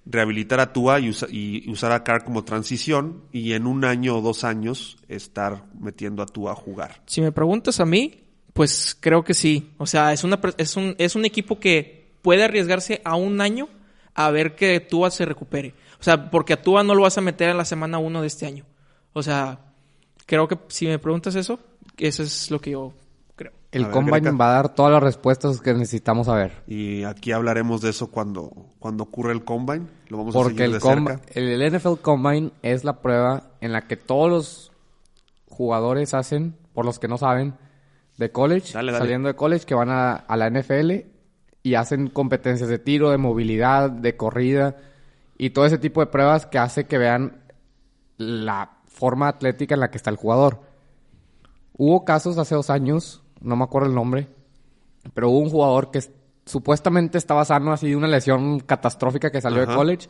rehabilitar a Tua y, usa- y usar a Carr como transición y en un año o dos años estar metiendo a Tua a jugar? Si me preguntas a mí, pues creo que sí. O sea, es, una, es, un, es un equipo que puede arriesgarse a un año a ver que Tua se recupere. O sea, porque a Tua no lo vas a meter en la semana 1 de este año. O sea, creo que si me preguntas eso, eso es lo que yo creo. El A ver, Combine Greca. va a dar todas las respuestas que necesitamos saber. Y aquí hablaremos de eso cuando, cuando ocurra el Combine. Lo vamos a Porque seguir el, de com- cerca. el, el NFL Combine es la prueba en la que todos los jugadores hacen, por los que no saben, de college, Dale, dale. saliendo de college, que van a, a la NFL y hacen competencias de tiro, de movilidad, de corrida y todo ese tipo de pruebas que hace que vean la forma atlética en la que está el jugador. Hubo casos hace dos años, no me acuerdo el nombre, pero hubo un jugador que supuestamente estaba sano así de una lesión catastrófica que salió Ajá. de college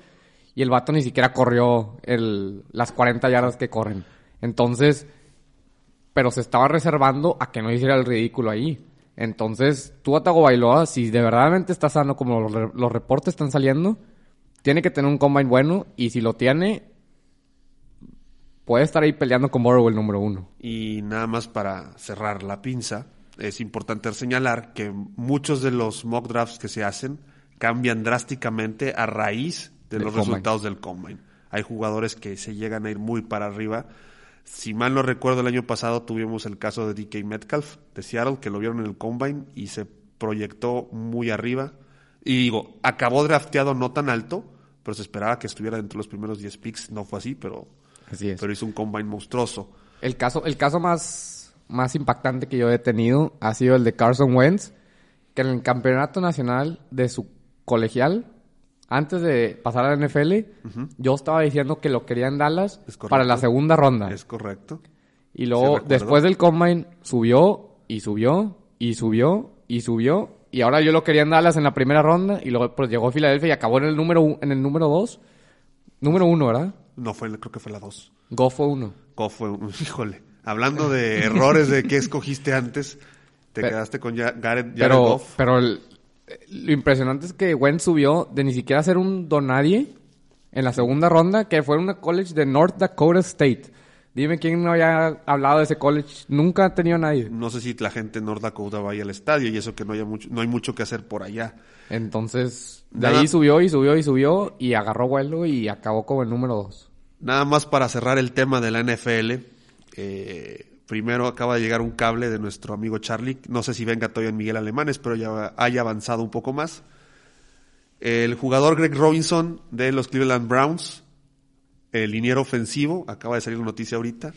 y el vato ni siquiera corrió el, las 40 yardas que corren. Entonces, pero se estaba reservando a que no hiciera el ridículo ahí. Entonces, tú Atago Bailoa, si de verdad está sano como los, re- los reportes están saliendo, tiene que tener un combine bueno y si lo tiene, puede estar ahí peleando con Burrow el número uno. Y nada más para cerrar la pinza, es importante señalar que muchos de los mock drafts que se hacen cambian drásticamente a raíz de Del los combine. resultados del combine. Hay jugadores que se llegan a ir muy para arriba. Si mal no recuerdo, el año pasado tuvimos el caso de DK Metcalf de Seattle, que lo vieron en el combine y se proyectó muy arriba. Y digo, acabó drafteado no tan alto, pero se esperaba que estuviera dentro de los primeros 10 picks. No fue así, pero, Así es. pero hizo un combine monstruoso. El caso, el caso más, más impactante que yo he tenido ha sido el de Carson Wentz, que en el campeonato nacional de su colegial, antes de pasar a la NFL, yo estaba diciendo que lo quería en Dallas para la segunda ronda. Es correcto. Y luego, después del combine, subió y subió y subió y subió. Y ahora yo lo quería en Dallas en la primera ronda y luego pues, llegó a Filadelfia y acabó en el número en el número dos. Número uno, ¿verdad? No fue, creo que fue la 2. Goff fue uno. fue, un- híjole. Hablando de errores de qué escogiste antes, te quedaste con Ya- Jared Pero, Goff. pero el- lo impresionante es que Wentz subió de ni siquiera ser un donadie en la segunda ronda, que fue una college de North Dakota State. Dime quién no había hablado de ese college. Nunca ha tenido nadie. No sé si la gente en North Dakota vaya al estadio y eso que no haya mucho, no hay mucho que hacer por allá. Entonces, de Nada. ahí subió y subió y subió y agarró vuelo y acabó como el número dos. Nada más para cerrar el tema de la NFL. eh, primero acaba de llegar un cable de nuestro amigo Charlie. No sé si venga todavía en Miguel Alemanes, pero ya haya avanzado un poco más. El jugador Greg Robinson de los Cleveland Browns, el liniero ofensivo, acaba de salir la noticia ahorita,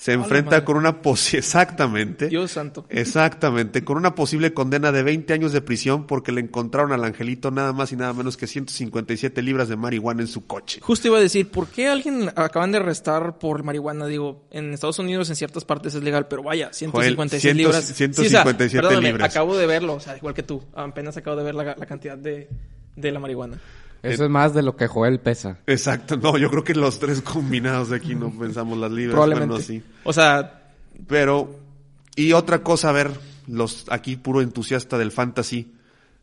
se enfrenta con una posi exactamente, Dios santo. exactamente, con una posible condena de 20 años de prisión porque le encontraron al angelito nada más y nada menos que 157 libras de marihuana en su coche. Justo iba a decir, ¿por qué alguien acaban de arrestar por marihuana? Digo, en Estados Unidos en ciertas partes es legal, pero vaya, 156 Joel, libras. 157 perdóname, libras. Acabo de verlo, o sea, igual que tú. Apenas acabo de ver la, la cantidad de, de la marihuana. Eso es más de lo que Joel pesa. Exacto, no, yo creo que los tres combinados de aquí no pensamos las libras. Probablemente. Bueno, sí. O sea, Pero, y otra cosa, a ver, los aquí puro entusiasta del fantasy.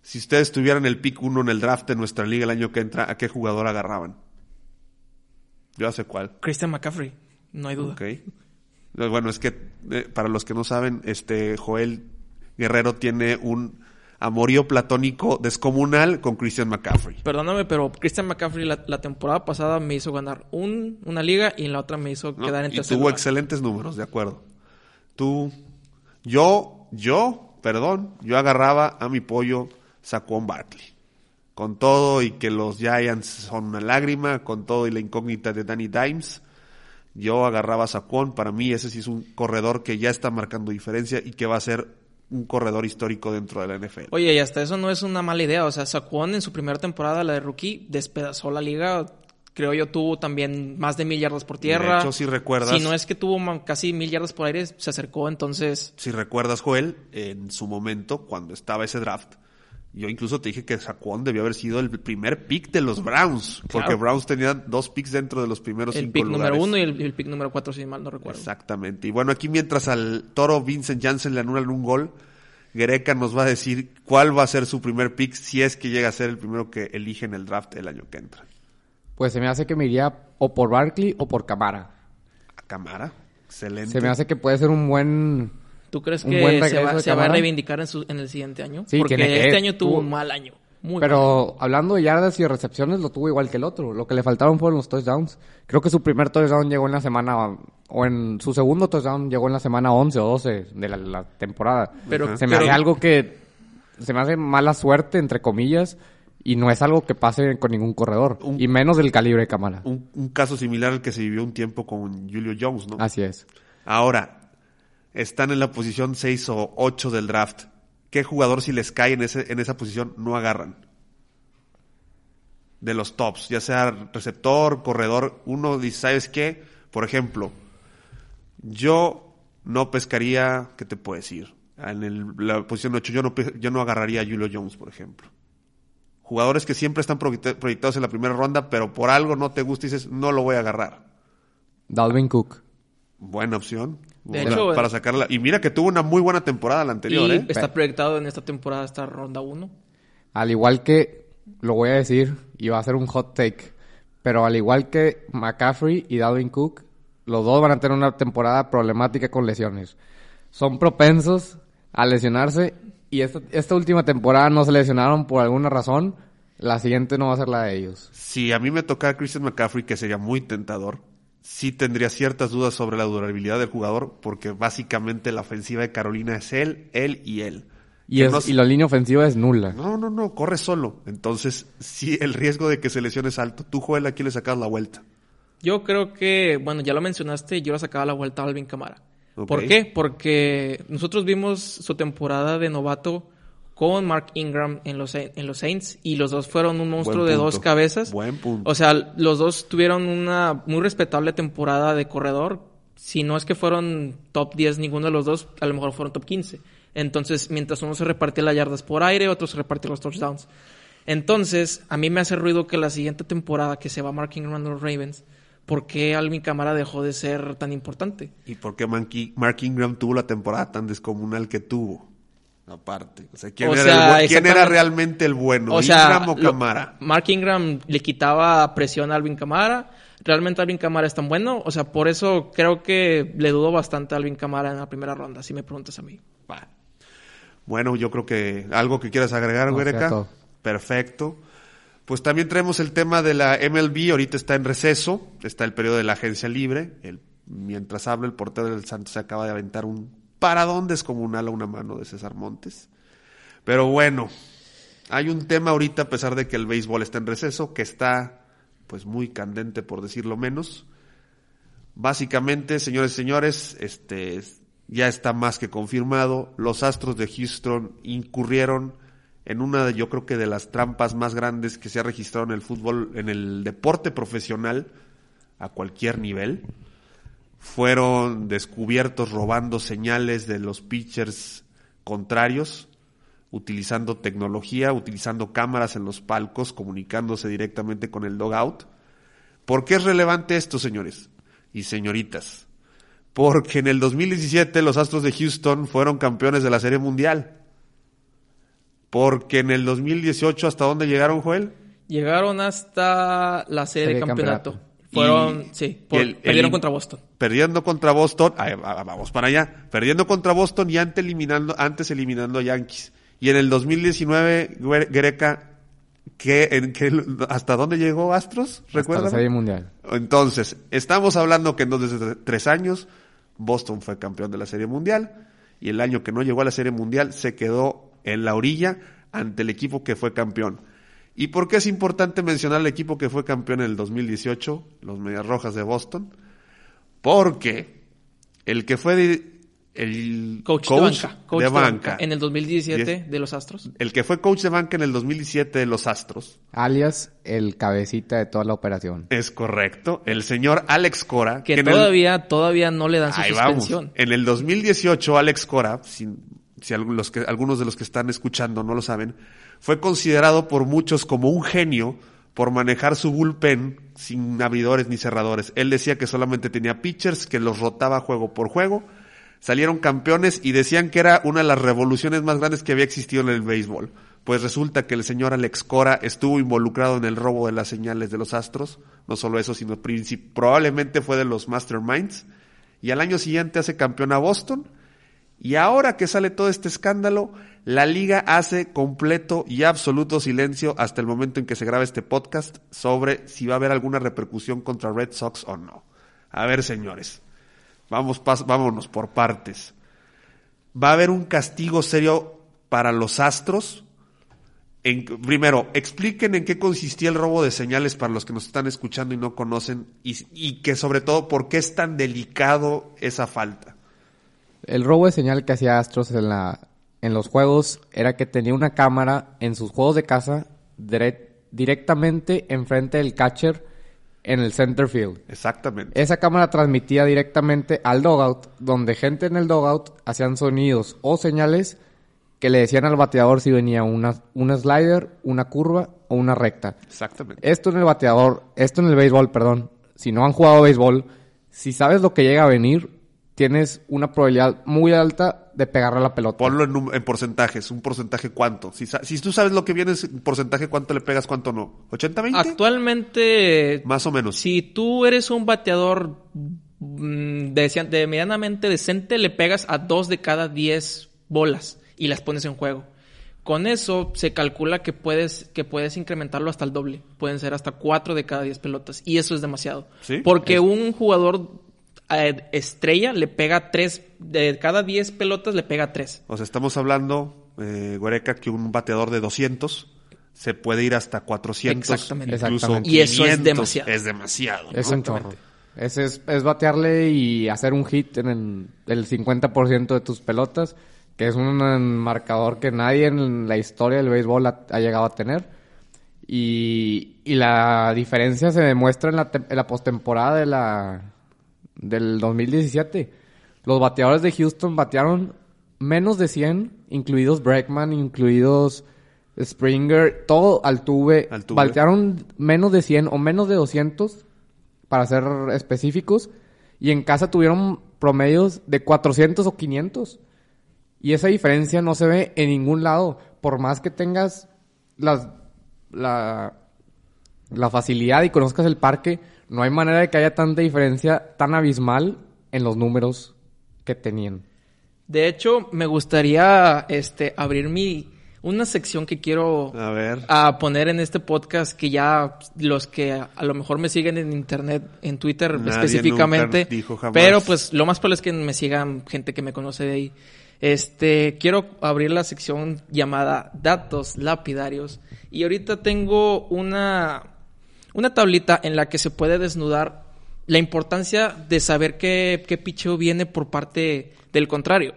Si ustedes tuvieran el pick 1 en el draft de nuestra liga el año que entra, ¿a qué jugador agarraban? Yo sé cuál. Christian McCaffrey, no hay duda. Ok. Bueno, es que eh, para los que no saben, este Joel Guerrero tiene un amorío platónico descomunal con Christian McCaffrey. Perdóname, pero Christian McCaffrey la, la temporada pasada me hizo ganar un, una liga y en la otra me hizo ¿no? quedar en y tercer tuvo lugar. excelentes números, de acuerdo. Tú, Yo, yo, perdón, yo agarraba a mi pollo Saquon Barkley. Con todo y que los Giants son una lágrima, con todo y la incógnita de Danny Dimes, yo agarraba a Saquon. Para mí ese sí es un corredor que ya está marcando diferencia y que va a ser un corredor histórico dentro de la NFL. Oye, y hasta eso no es una mala idea. O sea, Saquon en su primera temporada, la de rookie, despedazó la liga. Creo yo tuvo también más de mil yardas por tierra. De hecho, si recuerdas. Si no es que tuvo casi mil yardas por aire, se acercó entonces. Si recuerdas, Joel, en su momento, cuando estaba ese draft, yo incluso te dije que Saquon debió haber sido el primer pick de los Browns, porque Claro. Browns tenía dos picks dentro de los primeros El cinco pick lugares. número uno y el, el pick número cuatro, si mal no recuerdo. Exactamente. Y bueno, aquí mientras al toro Vincent Janssen le anulan un gol, Greca nos va a decir cuál va a ser su primer pick si es que llega a ser el primero que elige en el draft el año que entra. Pues se me hace que me iría o por Barkley o por Camara. A Camara. Excelente. Se me hace que puede ser un buen... ¿Tú crees que se va, de se va a reivindicar en, su, en el siguiente año? Sí, Porque tiene que- este año tuvo tuvo- un mal año. Muy mal. Pero hablando de yardas y de recepciones, lo tuvo igual que el otro. Lo que le faltaron fueron los touchdowns. Creo que su primer touchdown llegó en la semana... O en su segundo touchdown llegó en la semana 11 o 12 de la, la temporada. Pero- se me pero- hace algo que... Se me hace mala suerte, entre comillas. Y no es algo que pase con ningún corredor. Un- Y menos del calibre de Camara. Un, un caso similar al que se vivió un tiempo con Julio Jones, ¿no? Así es. Ahora, están en la posición 6 o 8 del draft. ¿Qué jugador si les cae en, ese, en esa posición no agarran? De los tops, ya sea receptor, corredor, uno dice, ¿sabes qué? Por ejemplo, yo no pescaría, ¿qué te puedo decir? En el- la posición 8 yo no, yo no agarraría a Julio Jones, por ejemplo. Jugadores que siempre están proyecta- proyectados en la primera ronda, pero por algo no te gusta y dices, no lo voy a agarrar. Dalvin Cook. Buena opción. De Buena- hecho, para sacarla. Y mira que tuvo una muy buena temporada la anterior, y ¿eh? está proyectado en esta temporada, esta ronda 1. Al igual que, lo voy a decir, y va a ser un hot take, pero al igual que McCaffrey y Dalvin Cook, los dos van a tener una temporada problemática con lesiones. Son propensos a lesionarse y esta, esta última temporada no se lesionaron por alguna razón, la siguiente no va a ser la de ellos. Si a mí me tocara Christian McCaffrey, que sería muy tentador, sí tendría ciertas dudas sobre la durabilidad del jugador, porque básicamente la ofensiva de Carolina es él, él y él. Y, es- no, y la línea ofensiva es nula. no, no, no, corre solo. Entonces, sí, el riesgo de que se lesione es alto. Tú, Joel, aquí le sacas la vuelta. Yo creo que, bueno, ya lo mencionaste, yo le sacaba la vuelta a Alvin Camara. ¿Por qué? Porque nosotros vimos su temporada de novato con Mark Ingram en los, en los Saints y los dos fueron un monstruo de dos cabezas. Buen punto. O sea, los dos tuvieron una muy respetable temporada de corredor. Si no es que fueron top 10 ninguno de los dos, a lo mejor fueron top 15. Entonces, mientras uno se repartía las yardas por aire, otro se repartía los touchdowns. Entonces, a mí me hace ruido que la siguiente temporada que se va Mark Ingram a los Ravens, ¿por qué Alvin Camara dejó de ser tan importante? ¿Y por qué Mark Ingram tuvo la temporada tan descomunal que tuvo? Aparte. O sea, ¿quién, O era, sea, el buen- ¿quién era exactamente. realmente el bueno? O sea, ¿Ingram o lo- Camara? Mark Ingram le quitaba presión a Alvin Camara. ¿Realmente Alvin Camara es tan bueno? O sea, por eso creo que le dudo bastante a Alvin Camara en la primera ronda, si me preguntas a mí. Bueno, yo creo que algo que quieras agregar, No, todo. Perfecto. Pues también traemos el tema de la MLB, ahorita está en receso, está el periodo de la agencia libre. El, mientras habla, el portero del Santos se acaba de aventar un paradón descomunal a una mano de César Montes. Pero bueno, hay un tema ahorita, a pesar de que el béisbol está en receso, que está pues muy candente por decirlo menos. Básicamente, señores y señores, este ya está más que confirmado. Los Astros de Houston incurrieron en una de, yo creo que de las trampas más grandes que se ha registrado en el fútbol, en el deporte profesional a cualquier nivel. Fueron descubiertos robando señales de los pitchers contrarios, utilizando tecnología, utilizando cámaras en los palcos, comunicándose directamente con el dogout. ¿Por qué es relevante esto, señores y señoritas? Porque en el 2017 los Astros de Houston fueron campeones de la Serie Mundial. Porque en el 2018, ¿hasta dónde llegaron, Joel? Llegaron hasta la serie, Serie de campeonato. Fueron, Y- sí, por- el- perdieron contra Boston. Perdiendo contra Boston, va- vamos para allá, perdiendo contra Boston y antes eliminando, antes eliminando a Yankees. Y en el 2019, Gre- Greca, ¿qué, en qué- ¿hasta dónde llegó Astros? Hasta ¿Recuerdan? la Serie Mundial. Entonces, estamos hablando que en dos de tres años, Boston fue campeón de la Serie Mundial y el año que no llegó a la Serie Mundial se quedó en la orilla ante el equipo que fue campeón. ¿Y por qué es importante mencionar el equipo que fue campeón en el 2018, los Medias Rojas de Boston? Porque el que fue de- el Coach, de banca. Coach de de banca. En el 2017 Diez- de los Astros. el que fue coach de banca en el 2017 de los Astros, Alias el cabecita de toda la operación. es correcto, el señor Alex Cora, Que el- todavía, todavía no le dan su Ahí vamos. suspensión. En el 2018, Alex Cora, si algu- los que, algunos de los que están escuchando no lo saben, fue considerado por muchos como un genio por manejar su bullpen sin abridores ni cerradores. Él decía que solamente tenía pitchers, que los rotaba juego por juego. Salieron campeones y decían que era una de las revoluciones más grandes que había existido en el béisbol. Pues resulta que el señor Alex Cora estuvo involucrado en el robo de las señales de los Astros. No solo eso, sino probablemente fue de los Masterminds. Y al año siguiente hace campeón a Boston. Y ahora que sale todo este escándalo, la liga hace completo y absoluto silencio hasta el momento en que se graba este podcast sobre si va a haber alguna repercusión contra Red Sox o no. A ver, señores, vamos, vámonos por partes. ¿Va a haber un castigo serio para los Astros? En- primero, expliquen en qué consistía el robo de señales para los que nos están escuchando y no conocen y, y que sobre todo por qué es tan delicado esa falta. El robo de señal que hacía Astros en, la, en los juegos era que tenía una cámara en sus juegos de casa dire- directamente enfrente del catcher en el center field. Exactamente. Esa cámara transmitía directamente al dogout, donde gente en el dogout hacían sonidos o señales que le decían al bateador si venía una, una slider, una curva o una recta. Exactamente. Esto en el bateador, esto en el béisbol, perdón. Si no han jugado béisbol, si sabes lo que llega a venir, tienes una probabilidad muy alta de pegarle a la pelota. Ponlo en, un- en porcentajes. ¿Un porcentaje cuánto? Si, si tú sabes lo que viene en porcentaje, ¿cuánto le pegas, cuánto no? ¿80-20? Actualmente, Más o menos. si tú eres un bateador mm, de, de medianamente decente, le pegas a dos de cada 10 bolas y las pones en juego. Con eso se calcula que puedes, que puedes incrementarlo hasta el doble. Pueden ser hasta cuatro de cada 10 pelotas. Y eso es demasiado. Sí, Porque es- un jugador estrella le pega tres, de cada 10 pelotas le pega tres. O sea, estamos hablando, eh, Goreca, que un bateador de 200 se puede ir hasta 400. Exactamente. Incluso Exactamente. Y eso es 500. demasiado. Es demasiado. Es un chorro. Ese es, es batearle y hacer un hit en el, el 50% de tus pelotas, que es un marcador que nadie en la historia del béisbol ha, ha llegado a tener. Y, y la diferencia se demuestra en la, en la postemporada de la, del 2017. Los bateadores de Houston batearon menos de 100, incluidos Bregman, incluidos Springer, todo Altuve. Altuve. Batearon menos de 100 o menos de 200, para ser específicos. Y en casa tuvieron promedios de 400 o 500. Y esa diferencia no se ve en ningún lado. Por más que tengas las, la, la facilidad y conozcas el parque, no hay manera de que haya tanta diferencia tan abismal en los números que tenían. De hecho, me gustaría este, abrir mi, una sección que quiero A ver. a poner en este podcast que ya los que a lo mejor me siguen en internet, en Twitter Nadie específicamente, nunca dijo jamás. pero pues lo más probable es que me sigan gente que me conoce de ahí. Este, quiero abrir la sección llamada datos lapidarios y ahorita tengo una una tablita en la que se puede desnudar la importancia de saber qué, qué picheo viene por parte del contrario.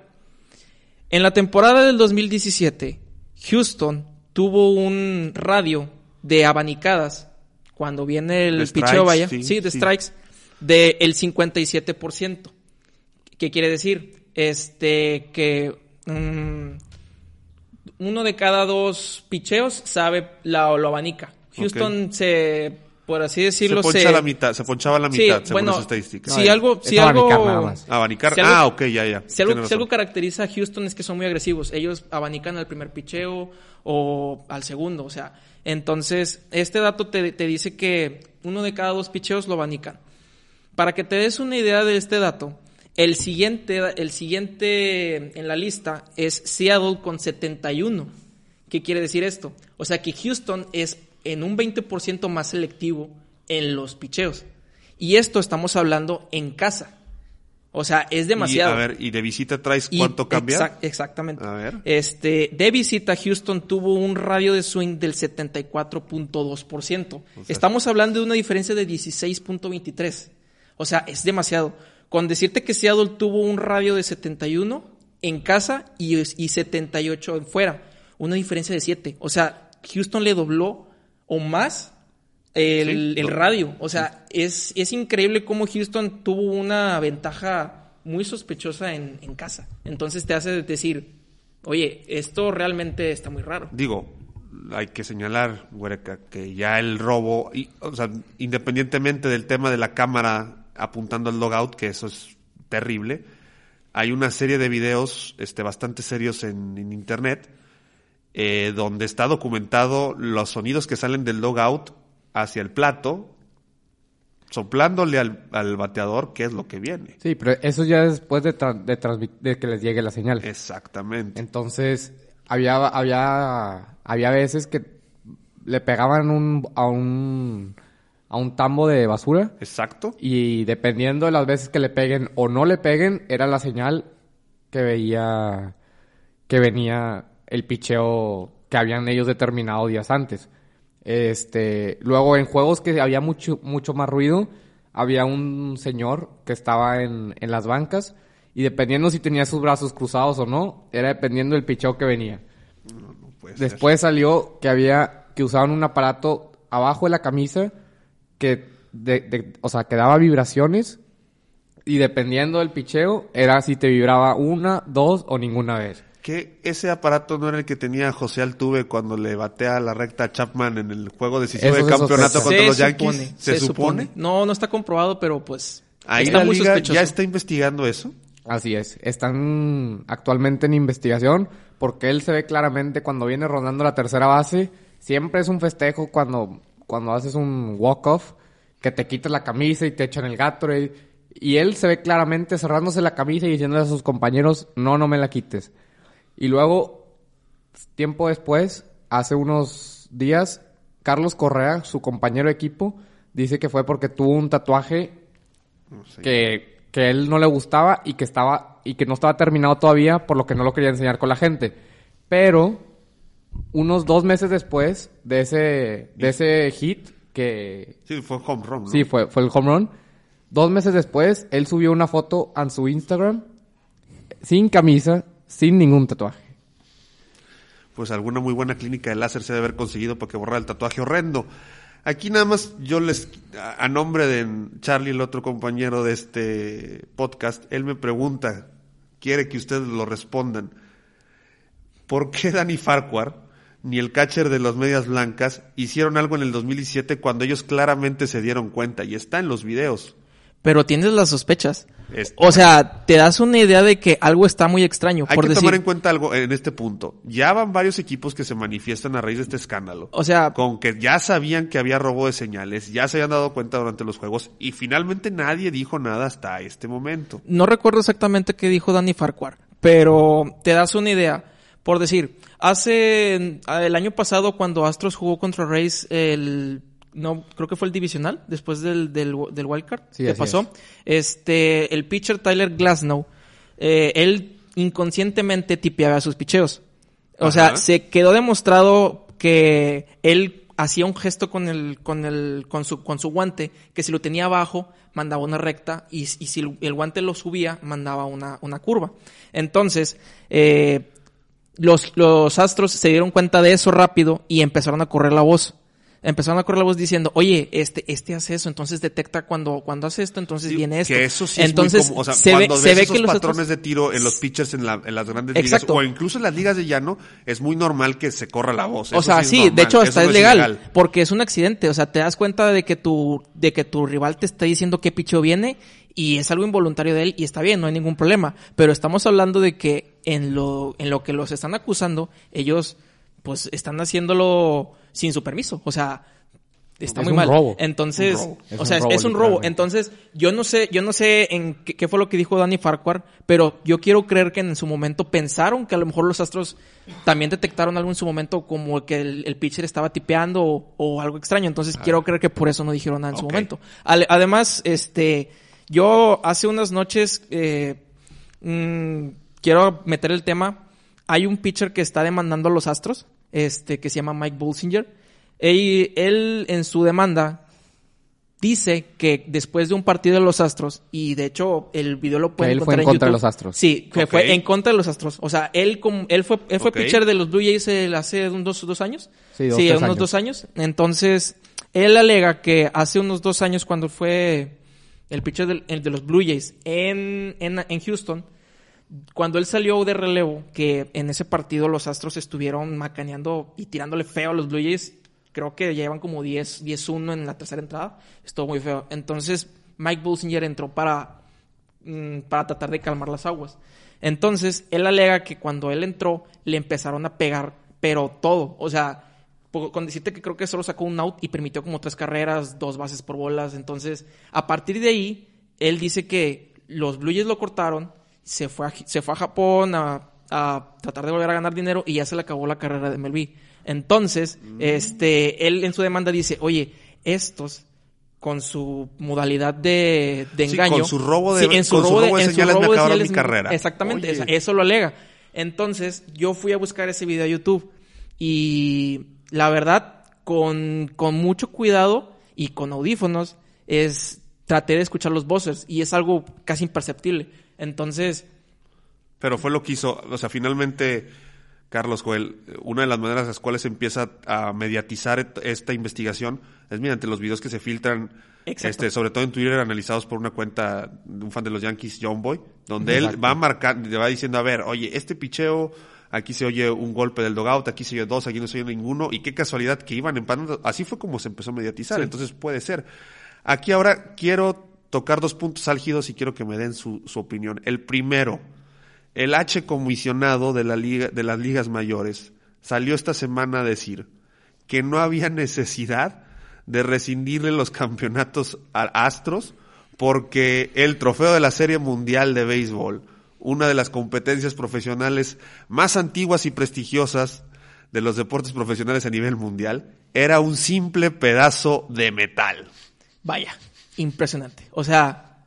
En la temporada del 2017, Houston tuvo un radio de abanicadas cuando viene el De picheo vaya, sí, sí, de sí. strikes, del 57%. ¿Qué quiere decir? Este, que mm, uno de cada dos picheos sabe la, lo abanica. Houston se, por así decirlo, se poncha la mitad, se ponchaba la Sí, mitad, según bueno, las estadísticas. si algo, es si algo, abanicar nada más. Abanicar. Si algo- ah, ok, ya, ya. si algo, si caracteriza a Houston es que son muy agresivos. Ellos abanican al primer picheo o al segundo. O sea, entonces, este dato te, te dice que uno de cada dos picheos lo abanican. Para que te des una idea de este dato, el siguiente, el siguiente en la lista es Seattle con 71. ¿Qué quiere decir esto? O sea que Houston es en un 20% más selectivo en los picheos. Y esto estamos hablando en casa. O sea, es Y, demasiado. a ver, ¿y de visita traes Y cuánto cambia? exac- exactamente. A ver. Este, de visita, Houston tuvo un radio de swing del 74.2%. Estamos hablando de una diferencia de 16.23. O sea, es demasiado. Con decirte que Seattle tuvo un radio de 71 en casa y, y 78 en fuera. Una diferencia de 7. O sea, Houston le dobló o más el, Sí, el do- radio. O sea, es, es increíble cómo Houston tuvo una ventaja muy sospechosa en, en casa. Entonces te hace decir, oye, esto realmente está muy raro. Digo, hay que señalar, Huereca, que ya el robo, y, o sea, independientemente del tema de la cámara apuntando al logout, que eso es terrible, hay una serie de videos este, bastante serios en, en internet eh, donde está documentado los sonidos que salen del logout hacia el plato, soplándole al, al bateador qué es lo que viene. Sí, pero eso ya después de, tra- de, transmi- de que les llegue la señal. Exactamente. Entonces, había, había, había veces que le pegaban un, a un, a un tambo de basura Exacto. y dependiendo de las veces que le peguen o no le peguen, era la señal que veía, que venía el picheo que habían ellos determinado días antes. Este, luego en juegos que había mucho, mucho más ruido, había un señor que estaba en, en las bancas y dependiendo si tenía sus brazos cruzados o no, era dependiendo del picheo que venía. No puede ser. Después salió que había que usaban un aparato abajo de la camisa que de, de- o sea, que daba vibraciones y dependiendo del picheo era si te vibraba una, dos o ninguna vez. Que ese aparato no era el que tenía José Altuve cuando le batea la recta a Chapman en el juego decisivo Eso de campeonato contra Se los Yankees. supone, ¿Se, supone? No, no está comprobado, pero pues Ahí está la muy liga sospechoso. ya está investigando eso. Así es. Están actualmente en investigación porque él se ve claramente cuando viene rondando la tercera base. Siempre es un festejo cuando, cuando haces un walk-off que te quitas la camisa y te echan el Gatorade. Y él se ve claramente cerrándose la camisa y diciéndole a sus compañeros, no, no me la quites. Y luego, tiempo después, hace unos días, Carlos Correa, su compañero de equipo, dice que fue porque tuvo un tatuaje que, que él no le gustaba y que estaba y que no estaba terminado todavía por lo que no lo quería enseñar con la gente. Pero unos dos meses después de ese de ese hit que Sí, fue home run. ¿no? sí fue fue el home run, dos meses después él subió una foto en su Instagram sin camisa, sin ningún tatuaje. Pues alguna muy buena clínica de láser se debe haber conseguido para que borrara el tatuaje horrendo. Aquí nada más yo les, a nombre de Charlie, el otro compañero de este podcast, él me pregunta, quiere que ustedes lo respondan. ¿Por qué Danny Farquhar ni el catcher de las medias blancas hicieron algo en el 2017 cuando ellos claramente se dieron cuenta? Y está en los videos. Pero tienes las sospechas. Es- O sea, te das una idea de que algo está muy extraño. Hay por que decir, tomar en cuenta algo en este punto. Ya van varios equipos que se manifiestan a raíz de este escándalo. O sea, con que ya sabían que había robo de señales, ya se habían dado cuenta durante los juegos y finalmente nadie dijo nada hasta este momento. no recuerdo exactamente qué dijo Danny Farquhar, pero te das una idea. Por decir, hace el año pasado cuando Astros jugó contra Rays el no creo que fue el divisional después del del, del wildcard Sí, que pasó. Este el pitcher Tyler Glasnow eh, él inconscientemente tipeaba sus picheos. O Ajá. sea, se quedó demostrado que él hacía un gesto con el, con el, con su, con su guante, que si lo tenía abajo, mandaba una recta, y, y si el, el guante lo subía, mandaba una, una curva. Entonces, eh, los, los astros se dieron cuenta de eso rápido y empezaron a correr la voz. Empezaron a correr la voz diciendo, oye, este, este hace eso, entonces detecta cuando, cuando hace esto, entonces Sí, viene esto. Que eso sí entonces, es muy. O sea, se cuando ve, ves se ve esos que los patrones astros- de tiro en los pitchers en, la- en las grandes Exacto. ligas o incluso en las ligas de llano, es muy normal que se corra la voz. O sea, sí, normal. de hecho hasta no es legal, porque es un accidente, o sea, te das cuenta de que tu de que tu rival te está diciendo qué picheo viene y es algo involuntario de él y está bien, no hay ningún problema, pero estamos hablando de que en lo en lo que los están acusando, ellos pues están haciéndolo sin su permiso, o sea, está Es muy un mal. robo. Entonces, Un robo. Es o un sea, es- robo, es un robo. Entonces, yo no sé, yo no sé en qué, qué fue lo que dijo Danny Farquhar, pero yo quiero creer que en su momento pensaron que a lo mejor los Astros también detectaron algo en su momento como que el, el pitcher estaba tipeando o, o algo extraño. Entonces, quiero creer que por eso no dijeron nada en su momento. Además, este, Yo hace unas noches eh, mm, quiero meter el tema. Hay un pitcher que está demandando a los Astros, este, que se llama Mike Bulsinger. Él, él en su demanda dice que después de un partido de los Astros, y de hecho el video lo pueden él fue encontrar en contra de los Astros. Sí, que fue en contra de los Astros. O sea, él como él fue él fue pitcher de los Blue Jays el- hace un dos, dos años. Sí, dos, tres unos años. dos años. Entonces, él alega que hace unos dos años cuando fue el pitcher de los Blue Jays en, en, en Houston, cuando él salió de relevo, que en ese partido los Astros estuvieron macaneando y tirándole feo a los Blue Jays, creo que ya llevan como 10, 10-1 en la tercera entrada, estuvo muy feo. Entonces, Mike Bulsinger entró para, mm, para tratar de calmar las aguas. Entonces, él alega que cuando él entró, le empezaron a pegar, pero todo, o sea, con decirte que creo que solo sacó un out y permitió como tres carreras, dos bases por bolas. Entonces, a partir de ahí, él dice que los Blue Jays lo cortaron, se fue a, se fue a Japón a, a tratar de volver a ganar dinero y ya se le acabó la carrera de MLB. Entonces, este, él en su demanda dice, oye, estos con su modalidad de, de Sí, engaño. con su robo de- en su con su robo de, robo de en su me robo de señales mi carrera. Exactamente, eso lo alega. Entonces, yo fui a buscar ese video a YouTube y la verdad, con, con mucho cuidado y con audífonos, es traté de escuchar los buzzers y es algo casi imperceptible. Entonces, Pero fue lo que hizo, o sea, finalmente, Carlos Joel, una de las maneras en las cuales se empieza a mediatizar esta investigación es mediante los videos que se filtran, Exacto. este, sobre todo en Twitter, analizados por una cuenta de un fan de los Yankees, John Boy, donde él va marcando, le va diciendo, a ver, oye, este picheo, aquí se oye un golpe del dogout, aquí se oye dos, aquí no se oye ninguno, y qué casualidad que iban empatando. Así fue como se empezó a mediatizar, Sí. entonces puede ser. Aquí ahora quiero tocar dos puntos álgidos y quiero que me den su, su opinión. El primero, el H comisionado de, la liga, de las ligas mayores salió esta semana a decir que no había necesidad de rescindirle los campeonatos a Astros porque el trofeo de la Serie Mundial de Béisbol, una de las competencias profesionales más antiguas y prestigiosas de los deportes profesionales a nivel mundial, era un simple pedazo de metal. vaya, impresionante. O sea,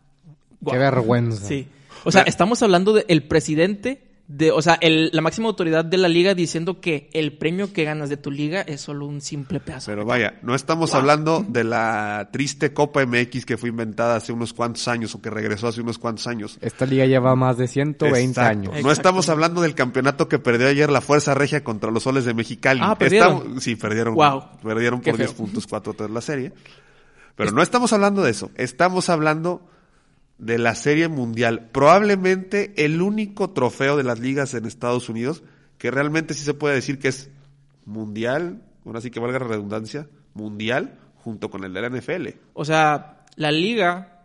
Qué guau. vergüenza. Sí. O sea, estamos hablando del presidente de, o sea, el- la máxima autoridad de la liga diciendo que el premio que ganas de tu liga es solo un simple pedazo. Pero vaya, no estamos hablando de la triste Copa MX que fue inventada hace unos cuantos años o que regresó hace unos cuantos años. Esta liga lleva más de 120 Exacto. años. No estamos hablando del campeonato que perdió ayer la Fuerza Regia contra los Soles de Mexicali. Ah, ¿perdieron? Estamos- sí, perdieron. Perdieron Qué por 10 feo. puntos, 4-3 la serie. Pero no estamos hablando de eso. Estamos hablando de la Serie Mundial. Probablemente el único trofeo de las ligas en Estados Unidos que realmente sí se puede decir que es mundial, ahora sí que valga la redundancia, mundial, junto con el de la NFL. O sea, la liga,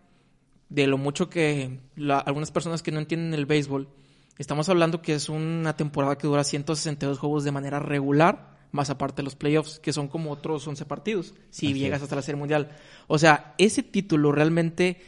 de lo mucho que la- algunas personas que no entienden el béisbol, estamos hablando que es una temporada que dura 162 juegos de manera regular, más aparte de los playoffs, que son como otros 11 partidos, si llegas hasta la Serie Mundial. O sea, ese título realmente...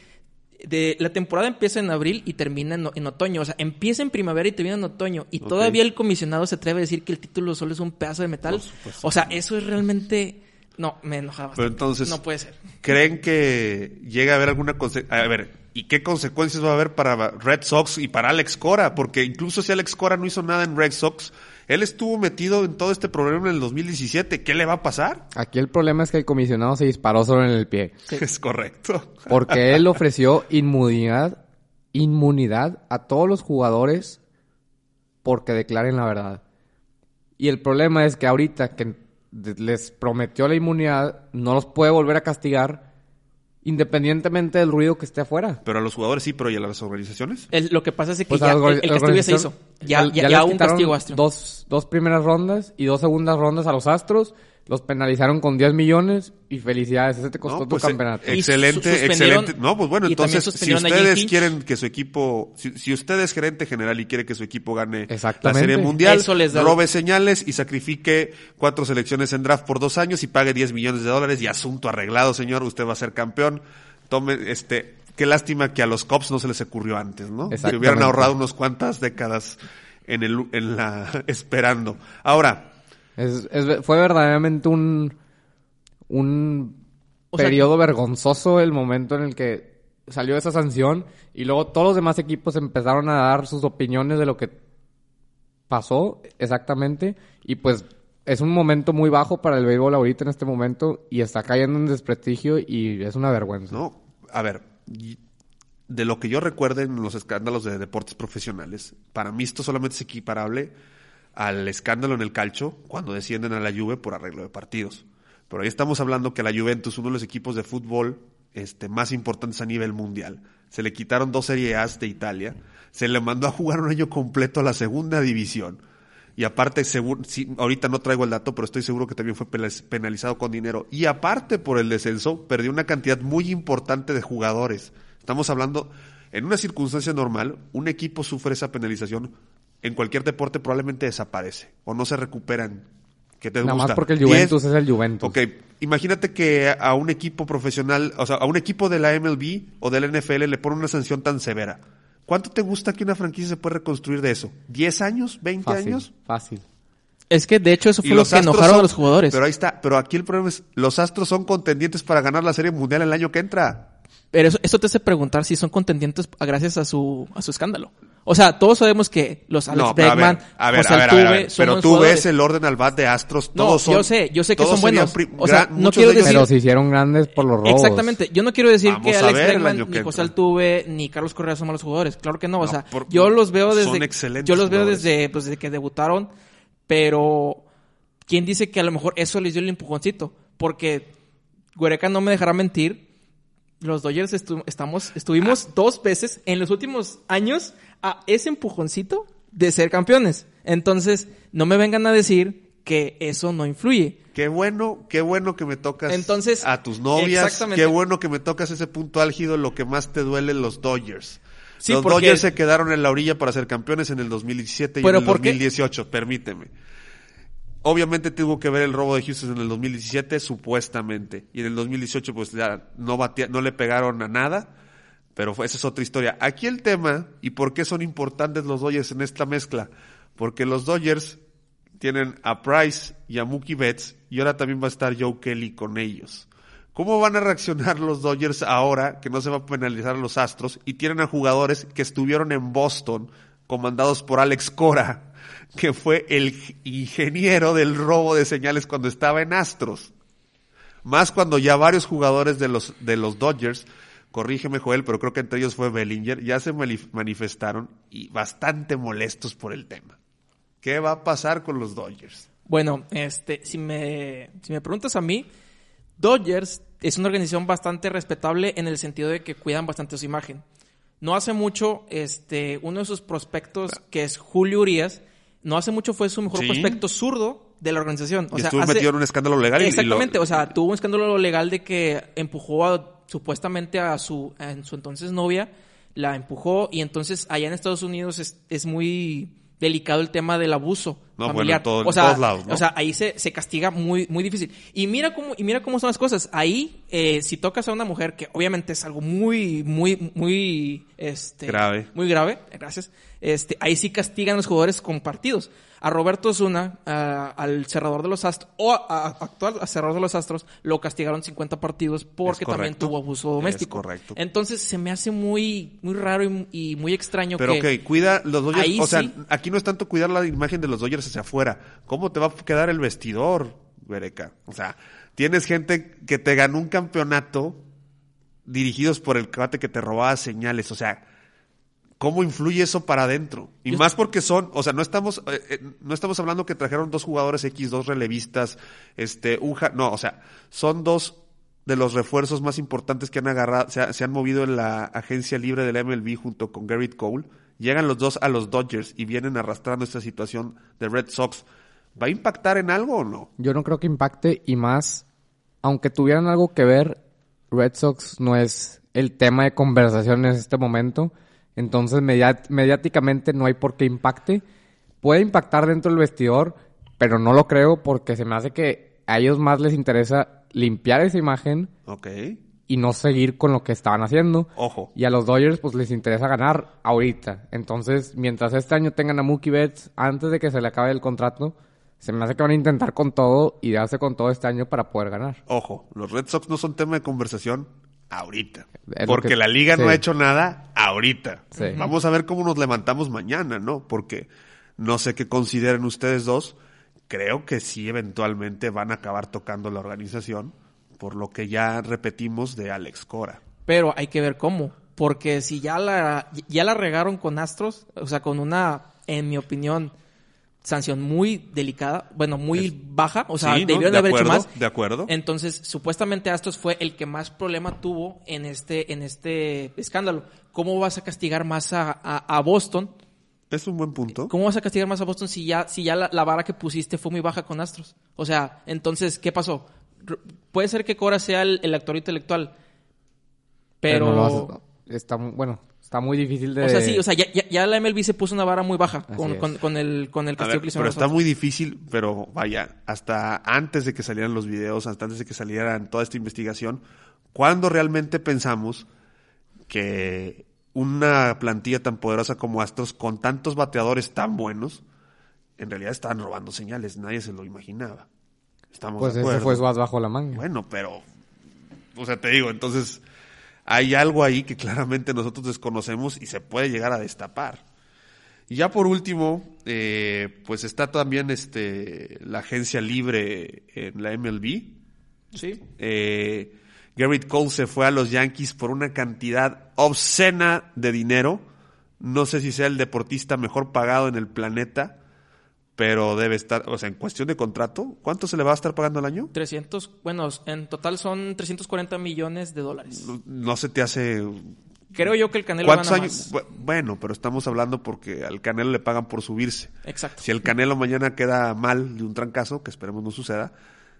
De, la temporada empieza en abril y termina en, en otoño. O sea, empieza en primavera y termina en otoño. Y todavía el comisionado se atreve a decir que el título solo es un pedazo de metal. O sea, eso es realmente... No, me enojaba. Pero entonces- No puede ser. ¿Creen que llega a haber alguna conse- A ver, ¿y qué consecuencias va a haber para Red Sox y para Alex Cora? Porque incluso si Alex Cora no hizo nada en Red Sox, él estuvo metido en todo este problema en el 2017. ¿Qué le va a pasar? Aquí el problema es que el comisionado se disparó solo en el pie. Es correcto. Porque él ofreció inmunidad, inmunidad a todos los jugadores porque declaren la verdad. Y el problema es que ahorita que les prometió la inmunidad, no los puede volver a castigar independientemente del ruido que esté afuera. Pero a los jugadores sí, pero ¿y a las organizaciones? El- lo que pasa es que Pues ya, el, el castigo ya se hizo. Ya, ya- ya, un castigo Astro. Dos, dos primeras rondas y dos segundas rondas a los Astros. Los penalizaron con 10 millones y felicidades. Ese te costó No, tu pues, eh, campeonato. Excelente, excelente. No, pues bueno, entonces, si ustedes quieren que su equipo, si, si usted es gerente general y quiere que su equipo gane la. Serie Mundial, Eso les da- robe señales y sacrifique cuatro selecciones en draft por dos años y pague 10 millones de dólares y asunto arreglado, señor, usted va a ser campeón. Tome, este, qué lástima que a los Cops no se les ocurrió antes, ¿no? Se hubieran ahorrado unos cuantas décadas en el, en la, esperando. Ahora, Es- es- fue verdaderamente un, un O sea- periodo vergonzoso el momento en el que salió esa sanción y luego todos los demás equipos empezaron a dar sus opiniones de lo que pasó exactamente y pues es un momento muy bajo para el béisbol ahorita en este momento y está cayendo en desprestigio y es una vergüenza. No, a ver, de lo que yo recuerde en los escándalos de deportes profesionales, para mí esto solamente es equiparable al escándalo en el calcio cuando descienden a la Juve por arreglo de partidos. Pero ahí estamos hablando que la Juventus, uno de los equipos de fútbol este, más importantes a nivel mundial, se le quitaron dos Serie A de Italia, se le mandó a jugar un año completo a la segunda división. Y aparte, seguro, ahorita no traigo el dato, pero estoy seguro que también fue penalizado con dinero. Y aparte, por el descenso, perdió una cantidad muy importante de jugadores. Estamos hablando, en una circunstancia normal, un equipo sufre esa penalización, en cualquier deporte probablemente desaparece o no se recuperan. ¿Qué te Nada más gusta? porque el 10. Juventus es el Juventus. Ok, imagínate que a un equipo profesional, o sea, a un equipo de la MLB o del NFL le pone una sanción tan severa. ¿Cuánto te gusta que una franquicia se puede reconstruir de eso? ¿10 años? ¿20 Fácil, años? fácil. Es que de hecho eso fue lo que enojaron son- a los jugadores. Pero ahí está, pero aquí el problema es, los Astros son contendientes para ganar la Serie Mundial el año que entra. Pero eso, eso te hace preguntar si son contendientes gracias a su, a su escándalo. O sea, todos sabemos que los Alex no, pero a ver, a ver, José a ver, a ver, a Altuve ver. son Pero tú jugadores. ves el orden al bat de Astros, No, todos son... yo sé, yo sé que son buenos. O sea, no quiero decir- Pero se hicieron grandes por los robos. Exactamente. Yo no quiero decir Vamos que Alex ver el Bregman, año ni que José. Altuve, ni Carlos Correa son malos jugadores. Claro que no. O No, sea, por- yo los veo son desde... excelentes Yo los veo desde, pues, desde que debutaron. Pero... ¿Quién dice que a lo mejor eso les dio el empujoncito? Porque... Guereca no me dejará mentir. Los Dodgers estu- estamos, estuvimos Ah. dos veces en los últimos años a ese empujoncito de ser campeones. Entonces, no me vengan a decir que eso no influye. Qué bueno, qué bueno que me tocas Entonces, a tus novias. Qué bueno que me tocas ese punto álgido, lo que más te duele los Dodgers. Sí, los porque- Dodgers se quedaron en la orilla para ser campeones en el 2017 y en el ¿por qué? 2018, permíteme. Obviamente tuvo que ver el robo de Houston en el 2017, supuestamente. Y en el 2018, pues ya no, batea- no le pegaron a nada. Pero esa es otra historia. Aquí el tema, y por qué son importantes los Dodgers en esta mezcla. Porque los Dodgers tienen a Price y a Mookie Betts, y ahora también va a estar Joe Kelly con ellos. ¿Cómo van a reaccionar los Dodgers ahora que no se va a penalizar a los Astros y tienen a jugadores que estuvieron en Boston comandados por Alex Cora, que fue el ingeniero del robo de señales cuando estaba en Astros? Más cuando ya varios jugadores de los, de los Dodgers, corrígeme Joel, pero creo que entre ellos fue Bellinger, ya se manifestaron y bastante molestos por el tema. ¿Qué va a pasar con los Dodgers? Bueno, este, si me, si me preguntas a mí, Dodgers es una organización bastante respetable en el sentido de que cuidan bastante su imagen. No hace mucho, este, uno de sus prospectos, que es Julio Urias, no hace mucho fue su mejor Sí. prospecto zurdo de la organización. O y sea, estuvo hace- metido en un escándalo legal y- y lo- Exactamente, o sea, tuvo un escándalo legal de que empujó a, supuestamente a su, a su entonces novia, la empujó y entonces allá en Estados Unidos es, es muy delicado el tema del abuso No, familiar. en todo- en o sea, todos lados, ¿no? o sea, ahí se, se castiga muy, muy difícil. Y mira cómo, y mira cómo son las cosas. Ahí, eh, si tocas a una mujer, que obviamente es algo muy, muy, muy, este... Grave. Muy grave, gracias. Este, ahí sí castigan a los jugadores con partidos. A Roberto Osuna, al cerrador de los Astros, o a- a- actual a cerrador de los Astros, lo castigaron 50 partidos porque Es también tuvo abuso Es doméstico. correcto. Entonces se me hace muy, muy raro y, y muy extraño Pero que... ok, cuida los Dodgers. Ahí o sea, sí. aquí no es tanto cuidar la imagen de los Dodgers hacia afuera. ¿Cómo te va a quedar el vestidor, Bereca? O sea, tienes gente que te ganó un campeonato dirigidos por el cuate que te robaba señales. O sea, ¿cómo influye eso para adentro? Y Yo- más porque son, o sea, no estamos, eh, eh, no estamos hablando que trajeron dos jugadores X, dos relevistas, este, un, ja- no, o sea, son dos de los refuerzos más importantes que han agarrado, se, ha- se han movido en la agencia libre del MLB junto con Garrett Cole. Llegan los dos a los Dodgers y vienen arrastrando esta situación de Red Sox. ¿Va a impactar en algo o no? Yo no creo que impacte y más, aunque tuvieran algo que ver, Red Sox no es el tema de conversación en este momento. Entonces, mediáticamente no hay por qué impacte. Puede impactar dentro del vestidor, pero no lo creo porque se me hace que a ellos más les interesa limpiar esa imagen Ok. y no seguir con lo que estaban haciendo. Ojo. Y a los Dodgers pues les interesa ganar ahorita. Entonces, mientras este año tengan a Mookie Betts antes de que se le acabe el contrato, se me hace que van a intentar con todo y darse con todo este año para poder ganar. Ojo, los Red Sox no son tema de conversación ahorita. Porque que- la liga no ha hecho nada ahorita. Sí. Vamos a ver cómo nos levantamos mañana, ¿no? Porque no sé qué consideren ustedes dos. Creo que sí eventualmente van a acabar tocando la organización, por lo que ya repetimos de Alex Cora. Pero hay que ver cómo. Porque si ya la, ya la regaron con Astros, o sea, con una, en mi opinión, sanción muy delicada, bueno, muy baja, o sea, Sí, ¿no? debieron De haber acuerdo, hecho más. de acuerdo. Entonces, supuestamente Astros fue el que más problema tuvo en este, en este escándalo. ¿Cómo vas a castigar más a, a- a Boston? Es un buen punto. ¿Cómo vas a castigar más a Boston si ya, si ya la, la vara que pusiste fue muy baja con Astros? O sea, entonces, ¿qué pasó? R- Puede ser que Cora sea el, el actor intelectual, pero... no lo haces- está, bueno, está muy difícil de... O sea, sí, o sea, ya, ya- ya la MLB se puso una vara muy baja con, con- con el, con el A castigo ver, que le hicieron pero está muy difícil, pero vaya, hasta antes de que salieran los videos, hasta antes de que salieran toda esta investigación, ¿cuándo realmente pensamos que una plantilla tan poderosa como Astros, con tantos bateadores tan buenos, en realidad estaban robando señales? Nadie se lo imaginaba. Estamos Pues de ese fue su bajo la manga. Bueno, pero, o sea, te digo, entonces hay algo ahí que claramente nosotros desconocemos y se puede llegar a destapar. Y ya por último, eh, pues está también este la agencia libre en la MLB. Sí. Eh, Garrett Cole se fue a los Yankees por una cantidad obscena de dinero. No sé si sea el deportista mejor pagado en el planeta, pero debe estar, o sea, en cuestión de contrato, ¿cuánto se le va a estar pagando al año? 300, bueno, en total son 340 millones de dólares. No se te hace Creo yo que el Canelo ¿Cuántos gana años? más. Bueno, pero estamos hablando porque al Canelo le pagan por subirse. Exacto. Si el Canelo mañana queda mal de un trancazo, que esperemos no suceda,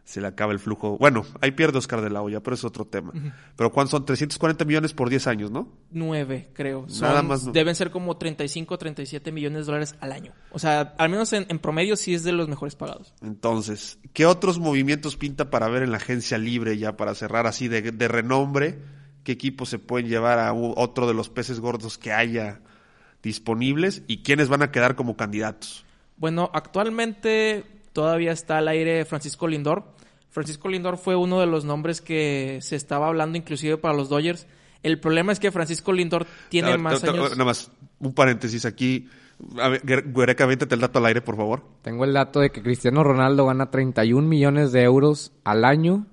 se le acaba el flujo. Bueno, ahí pierde Oscar de la Hoya, pero es otro tema. Pero ¿cuántos son? 340 millones por 10 años, ¿no? Nueve, creo. Son- Nada más no. Deben ser como 35, 37 millones de dólares al año. O sea, al menos en, en promedio sí es de los mejores pagados. Entonces, ¿qué otros movimientos pinta para ver en la agencia libre ya para cerrar así de, de renombre? ¿Qué equipos se pueden llevar a otro de los peces gordos que haya disponibles? ¿Y quiénes van a quedar como candidatos? Bueno, actualmente todavía está al aire Francisco Lindor. Francisco Lindor fue uno de los nombres que se estaba hablando inclusive para los Dodgers. El problema es que Francisco Lindor tiene ver, más te- te- años. Nada más, un paréntesis aquí. A ver, Guer- Guereca, aviéntate el dato al aire, por favor. Tengo el dato de que Cristiano Ronaldo gana 31 millones de euros al año,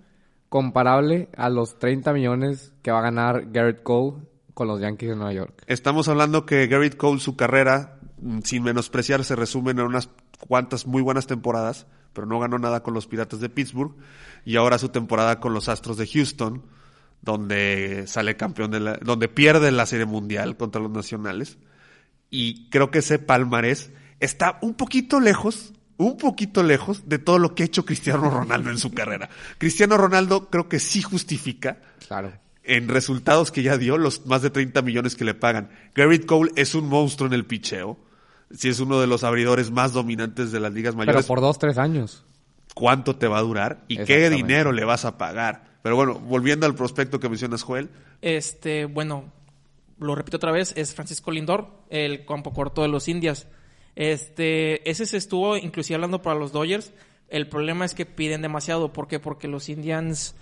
comparable a los 30 millones que va a ganar Garrett Cole con los Yankees de Nueva York. Estamos hablando que Garrett Cole, su carrera, mm, sin menospreciar, se resume en unas cuantas muy buenas temporadas, pero no ganó nada con los Piratas de Pittsburgh. Y ahora su temporada con los Astros de Houston, donde sale campeón de la, donde pierde la Serie Mundial contra los Nacionales. Y creo que ese palmarés está un poquito lejos, un poquito lejos de todo lo que ha hecho Cristiano Ronaldo en su carrera. Cristiano Ronaldo creo que sí justifica Claro. en resultados que ya dio los más de 30 millones que le pagan. Garrett Cole es un monstruo en el picheo. Si es uno de los abridores más dominantes de las ligas Pero mayores, por dos, tres años. ¿cuánto te va a durar? ¿Y qué dinero le vas a pagar? Pero bueno, volviendo al prospecto que mencionas, Joel, Este, bueno, lo repito otra vez, es Francisco Lindor, el campo corto de los Indias. Este, ese se estuvo inclusive hablando para los Dodgers. El problema es que piden demasiado. ¿Por qué? Porque los Indians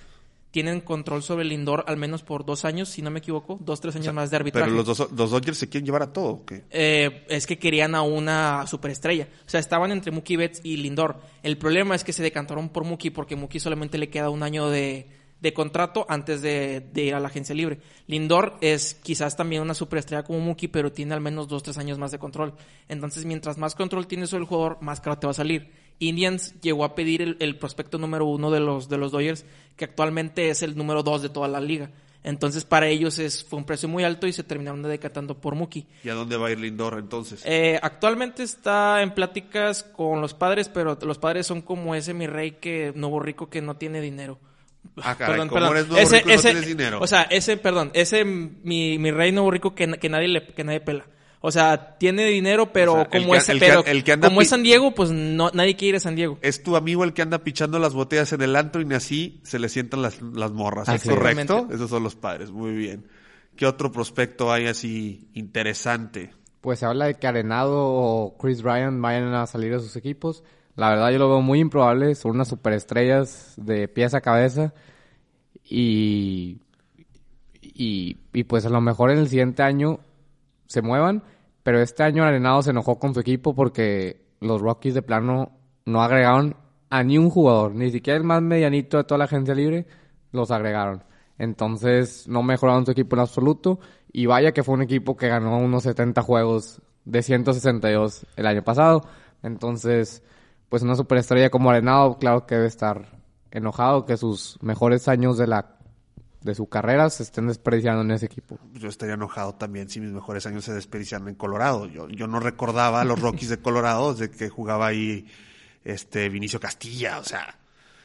tienen control sobre Lindor al menos por dos años, si no me equivoco, dos, tres años más de arbitraje. pero los, dos, los Dodgers se quieren llevar a todo. ¿o qué? Eh, es que querían a una superestrella. O sea, estaban entre Mookie Betts y Lindor. El problema es que se decantaron por Mookie porque Mookie solamente le queda un año de, de contrato antes de, de ir a la agencia libre. Lindor es quizás también una superestrella como Mookie, pero tiene al menos dos, tres años más de control. Entonces, mientras más control tienes sobre el jugador, más caro te va a salir. Indians llegó a pedir el, el prospecto número uno de los, de los Dodgers, que actualmente es el número dos de toda la liga. Entonces, para ellos es, fue un precio muy alto y se terminaron decantando por Mookie. ¿Y a dónde va a ir Lindor entonces? Eh, actualmente está en pláticas con los padres, pero los padres son como ese mi rey que nuevo rico que no tiene dinero. Ah, caray, ¿cómo eres nuevo Ese- rico y no ese- tienes dinero? O sea, ese, perdón, ese mi, mi rey nuevo rico que, que nadie le, que nadie pela. O sea, tiene dinero, pero O sea, el como que- es, el que- pero el que anda como es San Diego, pues no, nadie quiere ir a San Diego. es tu amigo el que anda pichando las botellas en el antro y ni así se le sientan las, las morras. ¿Es correcto? Esos son los padres. Muy bien. ¿Qué otro prospecto hay así interesante? Pues se habla de que Arenado o Chris Ryan vayan a salir de sus equipos. La verdad yo lo veo muy improbable. Son unas superestrellas de pies a cabeza. Y, y, y pues a lo mejor en el siguiente año se muevan, pero este año Arenado se enojó con su equipo porque los Rockies de plano no agregaron a ni un jugador, ni siquiera el más medianito de toda la agencia libre, los agregaron. Entonces no mejoraron su equipo en absoluto y vaya que fue un equipo que ganó unos 70 juegos de 162 el año pasado. Entonces, pues una superestrella como Arenado, claro que debe estar enojado que sus mejores años de la de su carrera se estén desperdiciando en ese equipo. Yo estaría enojado también si mis mejores años se desperdiciaran en Colorado. Yo, yo no recordaba a los Rockies de Colorado desde que jugaba ahí este Vinicio Castilla, o sea,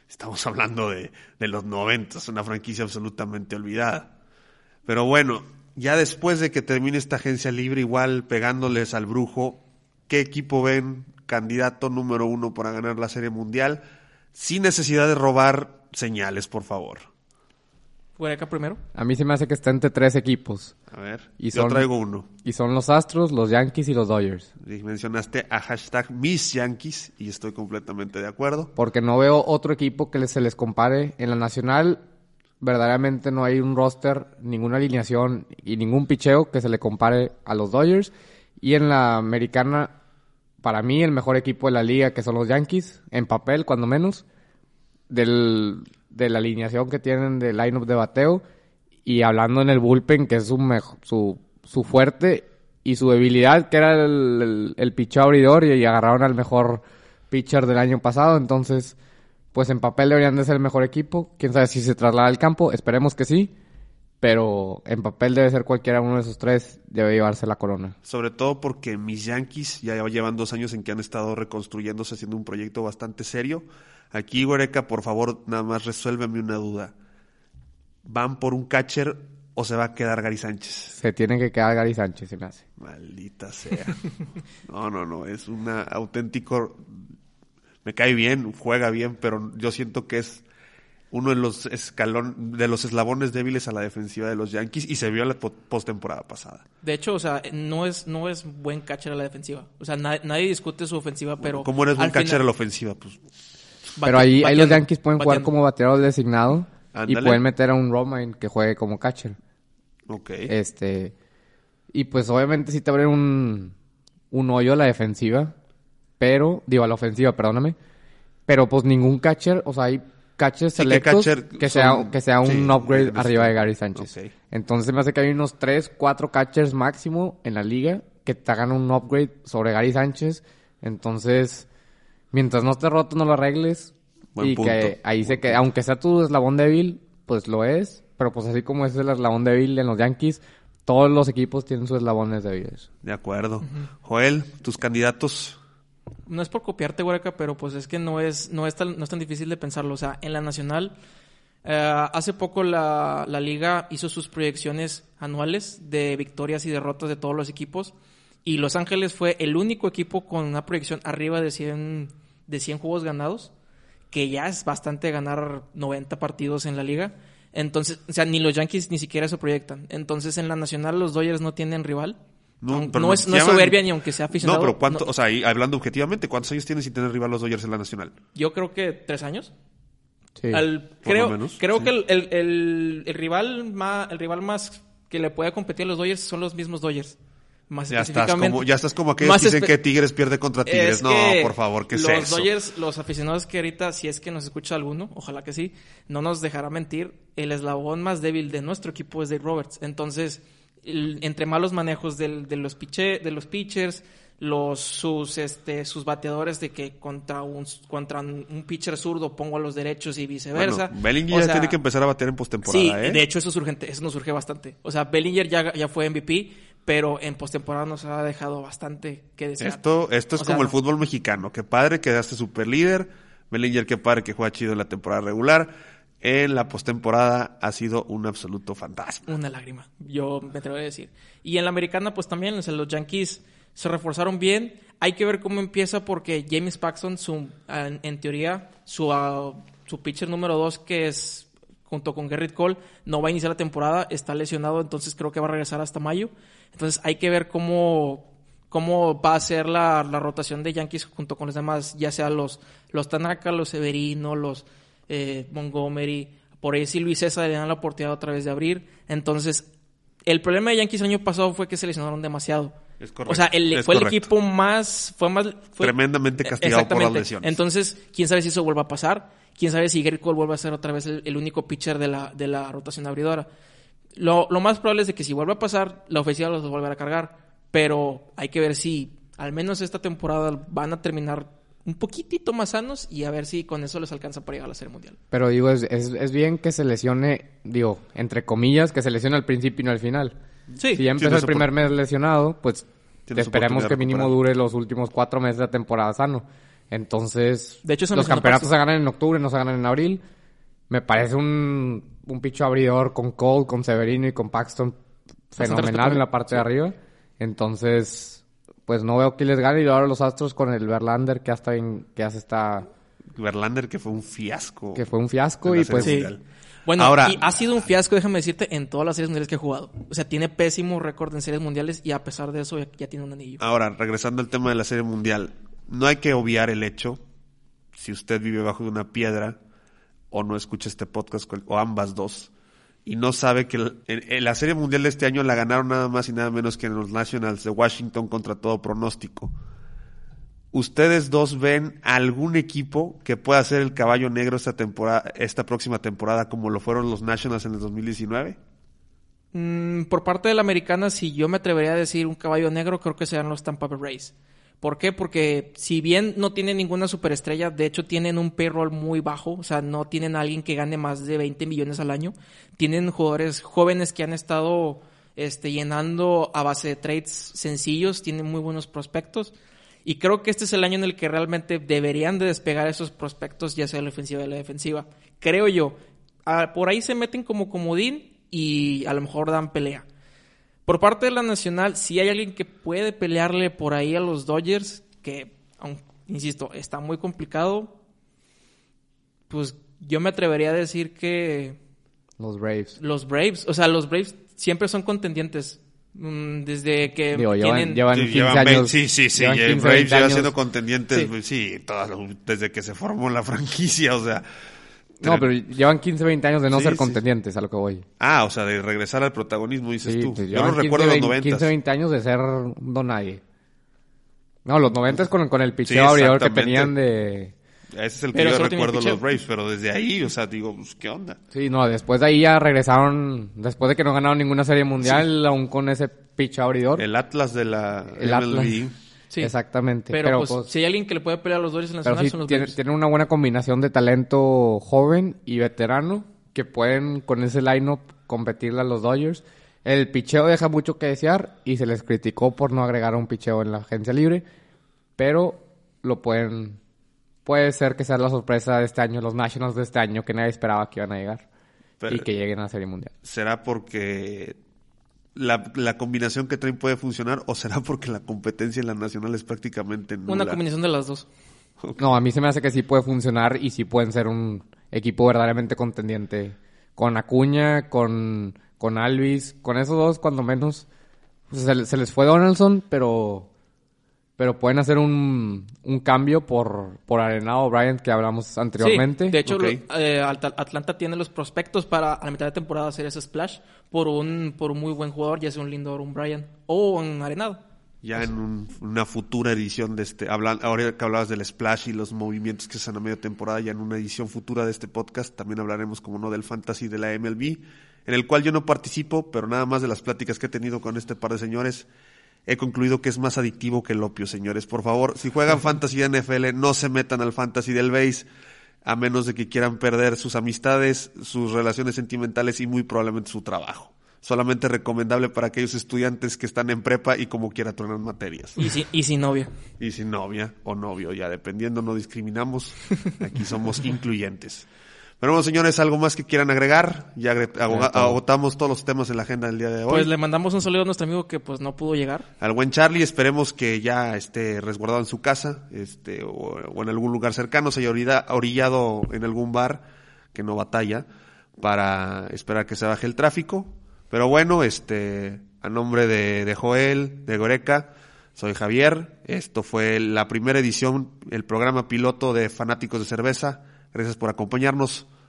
estamos hablando de, de los noventas, una franquicia absolutamente olvidada. Pero bueno, ya después de que termine esta agencia libre, igual pegándoles al brujo, ¿qué equipo ven candidato número uno para ganar la Serie Mundial? Sin necesidad de robar señales, por favor. Acá primero? A mí se me hace que está entre tres equipos. A ver, Y yo traigo uno. Y son los Astros, los Yankees y los Dodgers. Y mencionaste a hashtag Yankees y estoy completamente de acuerdo. Porque no veo otro equipo que se les compare. En la nacional, verdaderamente no hay un roster, ninguna alineación y ningún picheo que se le compare a los Dodgers. Y en la americana, para mí, el mejor equipo de la liga, que son los Yankees, en papel, cuando menos, del, de la alineación que tienen de lineup de bateo. Y hablando en el bullpen, que es su, mejo- su, su fuerte y su debilidad, que era el, el, el abridor, y, y agarraron al mejor pitcher del año pasado. Entonces, pues en papel deberían de ser el mejor equipo. Quién sabe si se traslada al campo, esperemos que sí. Pero en papel debe ser cualquiera uno de esos tres, debe llevarse la corona. Sobre todo porque mis Yankees ya llevan dos años en que han estado reconstruyéndose, haciendo un proyecto bastante serio. Aquí, Goreca, por favor, nada más resuélveme una duda. ¿Van por un catcher o se va a quedar Gary Sánchez? Se tiene que quedar Gary Sánchez, se me hace. Maldita sea. No, no, no, es un auténtico... Me cae bien, juega bien, pero yo siento que es uno de los escalón, de los eslabones débiles a la defensiva de los Yankees y se vio la po- postemporada pasada. De hecho, o sea, no es, no es buen catcher a la defensiva. O sea, na- nadie discute su ofensiva, pero... ¿Cómo eres al catcher final- a la ofensiva? Pues Pero ahí, ahí los Yankees pueden jugar como bateador designado y pueden meter a un Romain que juegue como catcher. Ok. Este. Y pues obviamente sí te abre un, un hoyo a la defensiva. Pero, digo, a la ofensiva, perdóname. Pero pues ningún catcher, o sea, hay catchers Sí, que selectos catcher que, son- sea, que sea un sí, upgrade ese arriba de. Gary Sánchez. Entonces me hace que hay unos 3, 4 catchers máximo en la liga que te hagan un upgrade sobre Gary Sánchez. Entonces, mientras no esté roto, no lo arregles. Buen y punto, que ahí se buen quede, aunque sea tu eslabón débil, pues lo es. Pero pues así como es el eslabón débil en los Yankees, todos los equipos tienen sus eslabones débiles. De acuerdo. Joel, tus candidatos. No es por copiarte, Huereca, pero pues es que no es, no es, tan, no es tan difícil de pensarlo. O sea, en la nacional, eh, hace poco la, la liga hizo sus proyecciones anuales de victorias y derrotas de todos los equipos. Y Los Ángeles fue el único equipo con una proyección arriba de 100, de 100 juegos ganados, que ya es bastante ganar 90 partidos en la liga. Entonces, o sea, ni los Yankees ni siquiera se proyectan. Entonces, en la nacional los Dodgers no tienen rival. No, Aun- pero no es, no es soberbia ni aunque sea aficionado. No, pero ¿cuánto, no- o sea, ahí, hablando objetivamente, ¿cuántos años tienen sin tener rival los Dodgers en la nacional? yo creo que tres años. Sí. Al- creo menos, creo sí. que el, el- el- el rival más, el rival más que le puede competir a los Dodgers son los mismos Dodgers. Más Ya estás como, ya estás como aquellos que dicen que Tigres pierde contra Tigres. Es no, que por favor, ¿qué es los eso? Dodgers, los aficionados que ahorita, si es que nos escucha alguno, ojalá que sí, no nos dejará mentir, el eslabón más débil de nuestro equipo es Dave Roberts. Entonces, el- entre malos manejos del- de los piche, de los pitchers, los sus este sus bateadores de que contra un contra un pitcher zurdo pongo a los derechos y viceversa. Bueno, Bellinger O ya tiene que empezar a bater en postemporada, Sí, ¿eh? de hecho eso es urgente, eso nos surge bastante. O sea, Bellinger ya, ya fue MVP, pero en postemporada nos ha dejado bastante que desear. Esto, esto es O sea, como el fútbol mexicano. Qué padre que quedaste super líder. Bellinger, qué padre que juega chido en la temporada regular. En la postemporada ha sido un absoluto fantasma. Una lágrima, yo me atrevo a decir. Y en la americana, pues también, o sea, los Yankees se reforzaron bien. Hay que ver cómo empieza porque James Paxton, su, en, en teoría, su, ah, su pitcher número dos, que es junto con Garrett Cole, no va a iniciar la temporada, está lesionado, entonces creo que va a regresar hasta mayo. Entonces hay que ver cómo, cómo va a ser la, la rotación de Yankees junto con los demás, ya sea los, los Tanaka, los Severino, los eh, Montgomery, Por ahí sí Luis César le dan la oportunidad otra vez de abrir. Entonces, el problema de Yankees el año pasado fue que se lesionaron demasiado. Es correcto, O sea, el- fue el equipo más... Fue más fue- Tremendamente castigado por las lesiones. Entonces, quién sabe si eso vuelva a pasar. Quién sabe si Gary Cole vuelve a ser otra vez el, el único pitcher de la, de la rotación abridora. Lo, lo más probable es de que si vuelve a pasar, la ofensiva los va a volver a cargar. Pero hay que ver si, al menos esta temporada, van a terminar un poquitito más sanos y a ver si con eso les alcanza para llegar a la Serie Mundial. Pero digo, es, es, es bien que se lesione, digo, entre comillas, que se lesione al principio y no al final. Sí. Si ya empezó el primer mes lesionado, pues esperemos que mínimo recuperar. dure los últimos cuatro meses de la temporada sano. Entonces, De hecho, los campeonatos se ganan en octubre, no se ganan en abril. Me parece un, un picho abridor con Cole, con Severino y con Paxton fenomenal en la parte de arriba. Entonces, pues no veo que les gane. Y ahora los Astros con el Verlander que hasta en, que hace esta, Verlander, que fue un fiasco. que fue un fiasco y pues Sí. Bueno, Ahora- y ha sido un fiasco, déjame decirte, en todas las series mundiales que ha jugado. O sea, tiene pésimo récord en series mundiales y a pesar de eso ya, ya tiene un anillo. Ahora, regresando al tema de la Serie Mundial, no hay que obviar el hecho, si usted vive bajo de una piedra o no escucha este podcast, o ambas dos, y no sabe que la Serie Mundial de este año la ganaron nada más y nada menos que en los Nationals de Washington contra todo pronóstico. ¿Ustedes dos ven algún equipo que pueda ser el caballo negro esta temporada, esta próxima temporada como lo fueron los Nationals en el 2019? Mm, por parte de la americana, si yo me atrevería a decir un caballo negro, creo que serán los Tampa Bay Rays. ¿Por qué? Porque si bien no tienen ninguna superestrella, de hecho tienen un payroll muy bajo, o sea, no tienen a alguien que gane más de 20 millones al año. Tienen jugadores jóvenes que han estado este, llenando a base de trades sencillos, tienen muy buenos prospectos. Y creo que este es el año en el que realmente deberían de despegar esos prospectos, ya sea la ofensiva o la defensiva. Creo yo. Ah, por ahí se meten como comodín y a lo mejor dan pelea. Por parte de la Nacional, si hay alguien que puede pelearle por ahí a los Dodgers, que, aun- insisto, está muy complicado, pues yo me atrevería a decir que los Braves. los Braves, o sea, los Braves siempre son contendientes. Mm, Desde que Digo, llevan, tienen... llevan Sí, 15 llevan años. 20 sí, sí, sí. llevan 15, Braves 20 lleva años. siendo contendientes, Sí. pues, sí, todas las- desde que se formó la franquicia, o sea. No, pero llevan 15, 20 años de no Sí, ser sí. contendientes, a lo que voy. Ah, o sea, de regresar al protagonismo, dices Sí, tú. pues Yo no recuerdo 15, los 20, 90. 15, 20 años de ser don nadie. No, los 90 con, con el picheo Sí, abridor que tenían de... Ese es el que Pero yo recuerdo los Braves, pero desde ahí, o sea, digo, pues, ¿qué onda? Sí, no, después de ahí ya regresaron, después de que no ganaron ninguna serie mundial, aún con ese picheo abridor. El Atlas de la El MLB. Atlas. Sí. Exactamente. Pero, pues, si hay alguien que le puede pelear a los Dodgers en la Nacional, sí, son los tiene- tienen una buena combinación de talento joven y veterano que pueden con ese line-up competirle a los Dodgers. El picheo deja mucho que desear y se les criticó por no agregar un picheo en la agencia libre, pero lo pueden... Puede ser que sea la sorpresa de este año, los Nationals de este año, que nadie esperaba que iban a llegar Pero- y que lleguen a la Serie Mundial. ¿Será porque la, la combinación que traen puede funcionar o será porque la competencia en la nacional es prácticamente nula? Una combinación de las dos. No, a mí se me hace que sí puede funcionar y sí pueden ser un equipo verdaderamente contendiente. Con Acuña, con, con Alvis, con esos dos, cuando menos. se, se les fue Donaldson, pero pero pueden hacer un, un cambio por, por Arenado Bryant que hablamos anteriormente. Sí, de hecho, lo- eh, Atlanta tiene los prospectos para a la mitad de temporada hacer ese splash por un, por un muy buen jugador, ya sea un Lindor o un Bryan, o un Arenado. Ya en un- una futura edición de este, hablan, ahora que hablabas del splash y los movimientos que se hacen a media temporada, ya en una edición futura de este podcast también hablaremos como no del fantasy de la MLB, en el cual yo no participo, pero nada más de las pláticas que he tenido con este par de señores, he concluido que es más adictivo que el opio, señores. Por favor, si juegan fantasy de NFL, no se metan al fantasy del base, a menos de que quieran perder sus amistades, sus relaciones sentimentales y muy probablemente su trabajo. Solamente recomendable para aquellos estudiantes que están en prepa y como quiera tronan materias. Y, y sin novia. Y sin novia o novio, ya dependiendo, no discriminamos. Aquí somos incluyentes. Pero bueno, señores, ¿algo más que quieran agregar? Ya agotamos todos los temas en la agenda del día de hoy. Pues le mandamos un saludo a nuestro amigo que pues no pudo llegar. Al buen Charlie, esperemos que ya esté resguardado en su casa, este, o, o en algún lugar cercano, se haya orilla- orillado en algún bar, que no batalla, para esperar que se baje el tráfico. Pero bueno, este, a nombre de, de Joel, de Goreca, soy Javier. Esto fue la primera edición, el programa piloto de Fanáticos de Cerveza. Gracias por acompañarnos.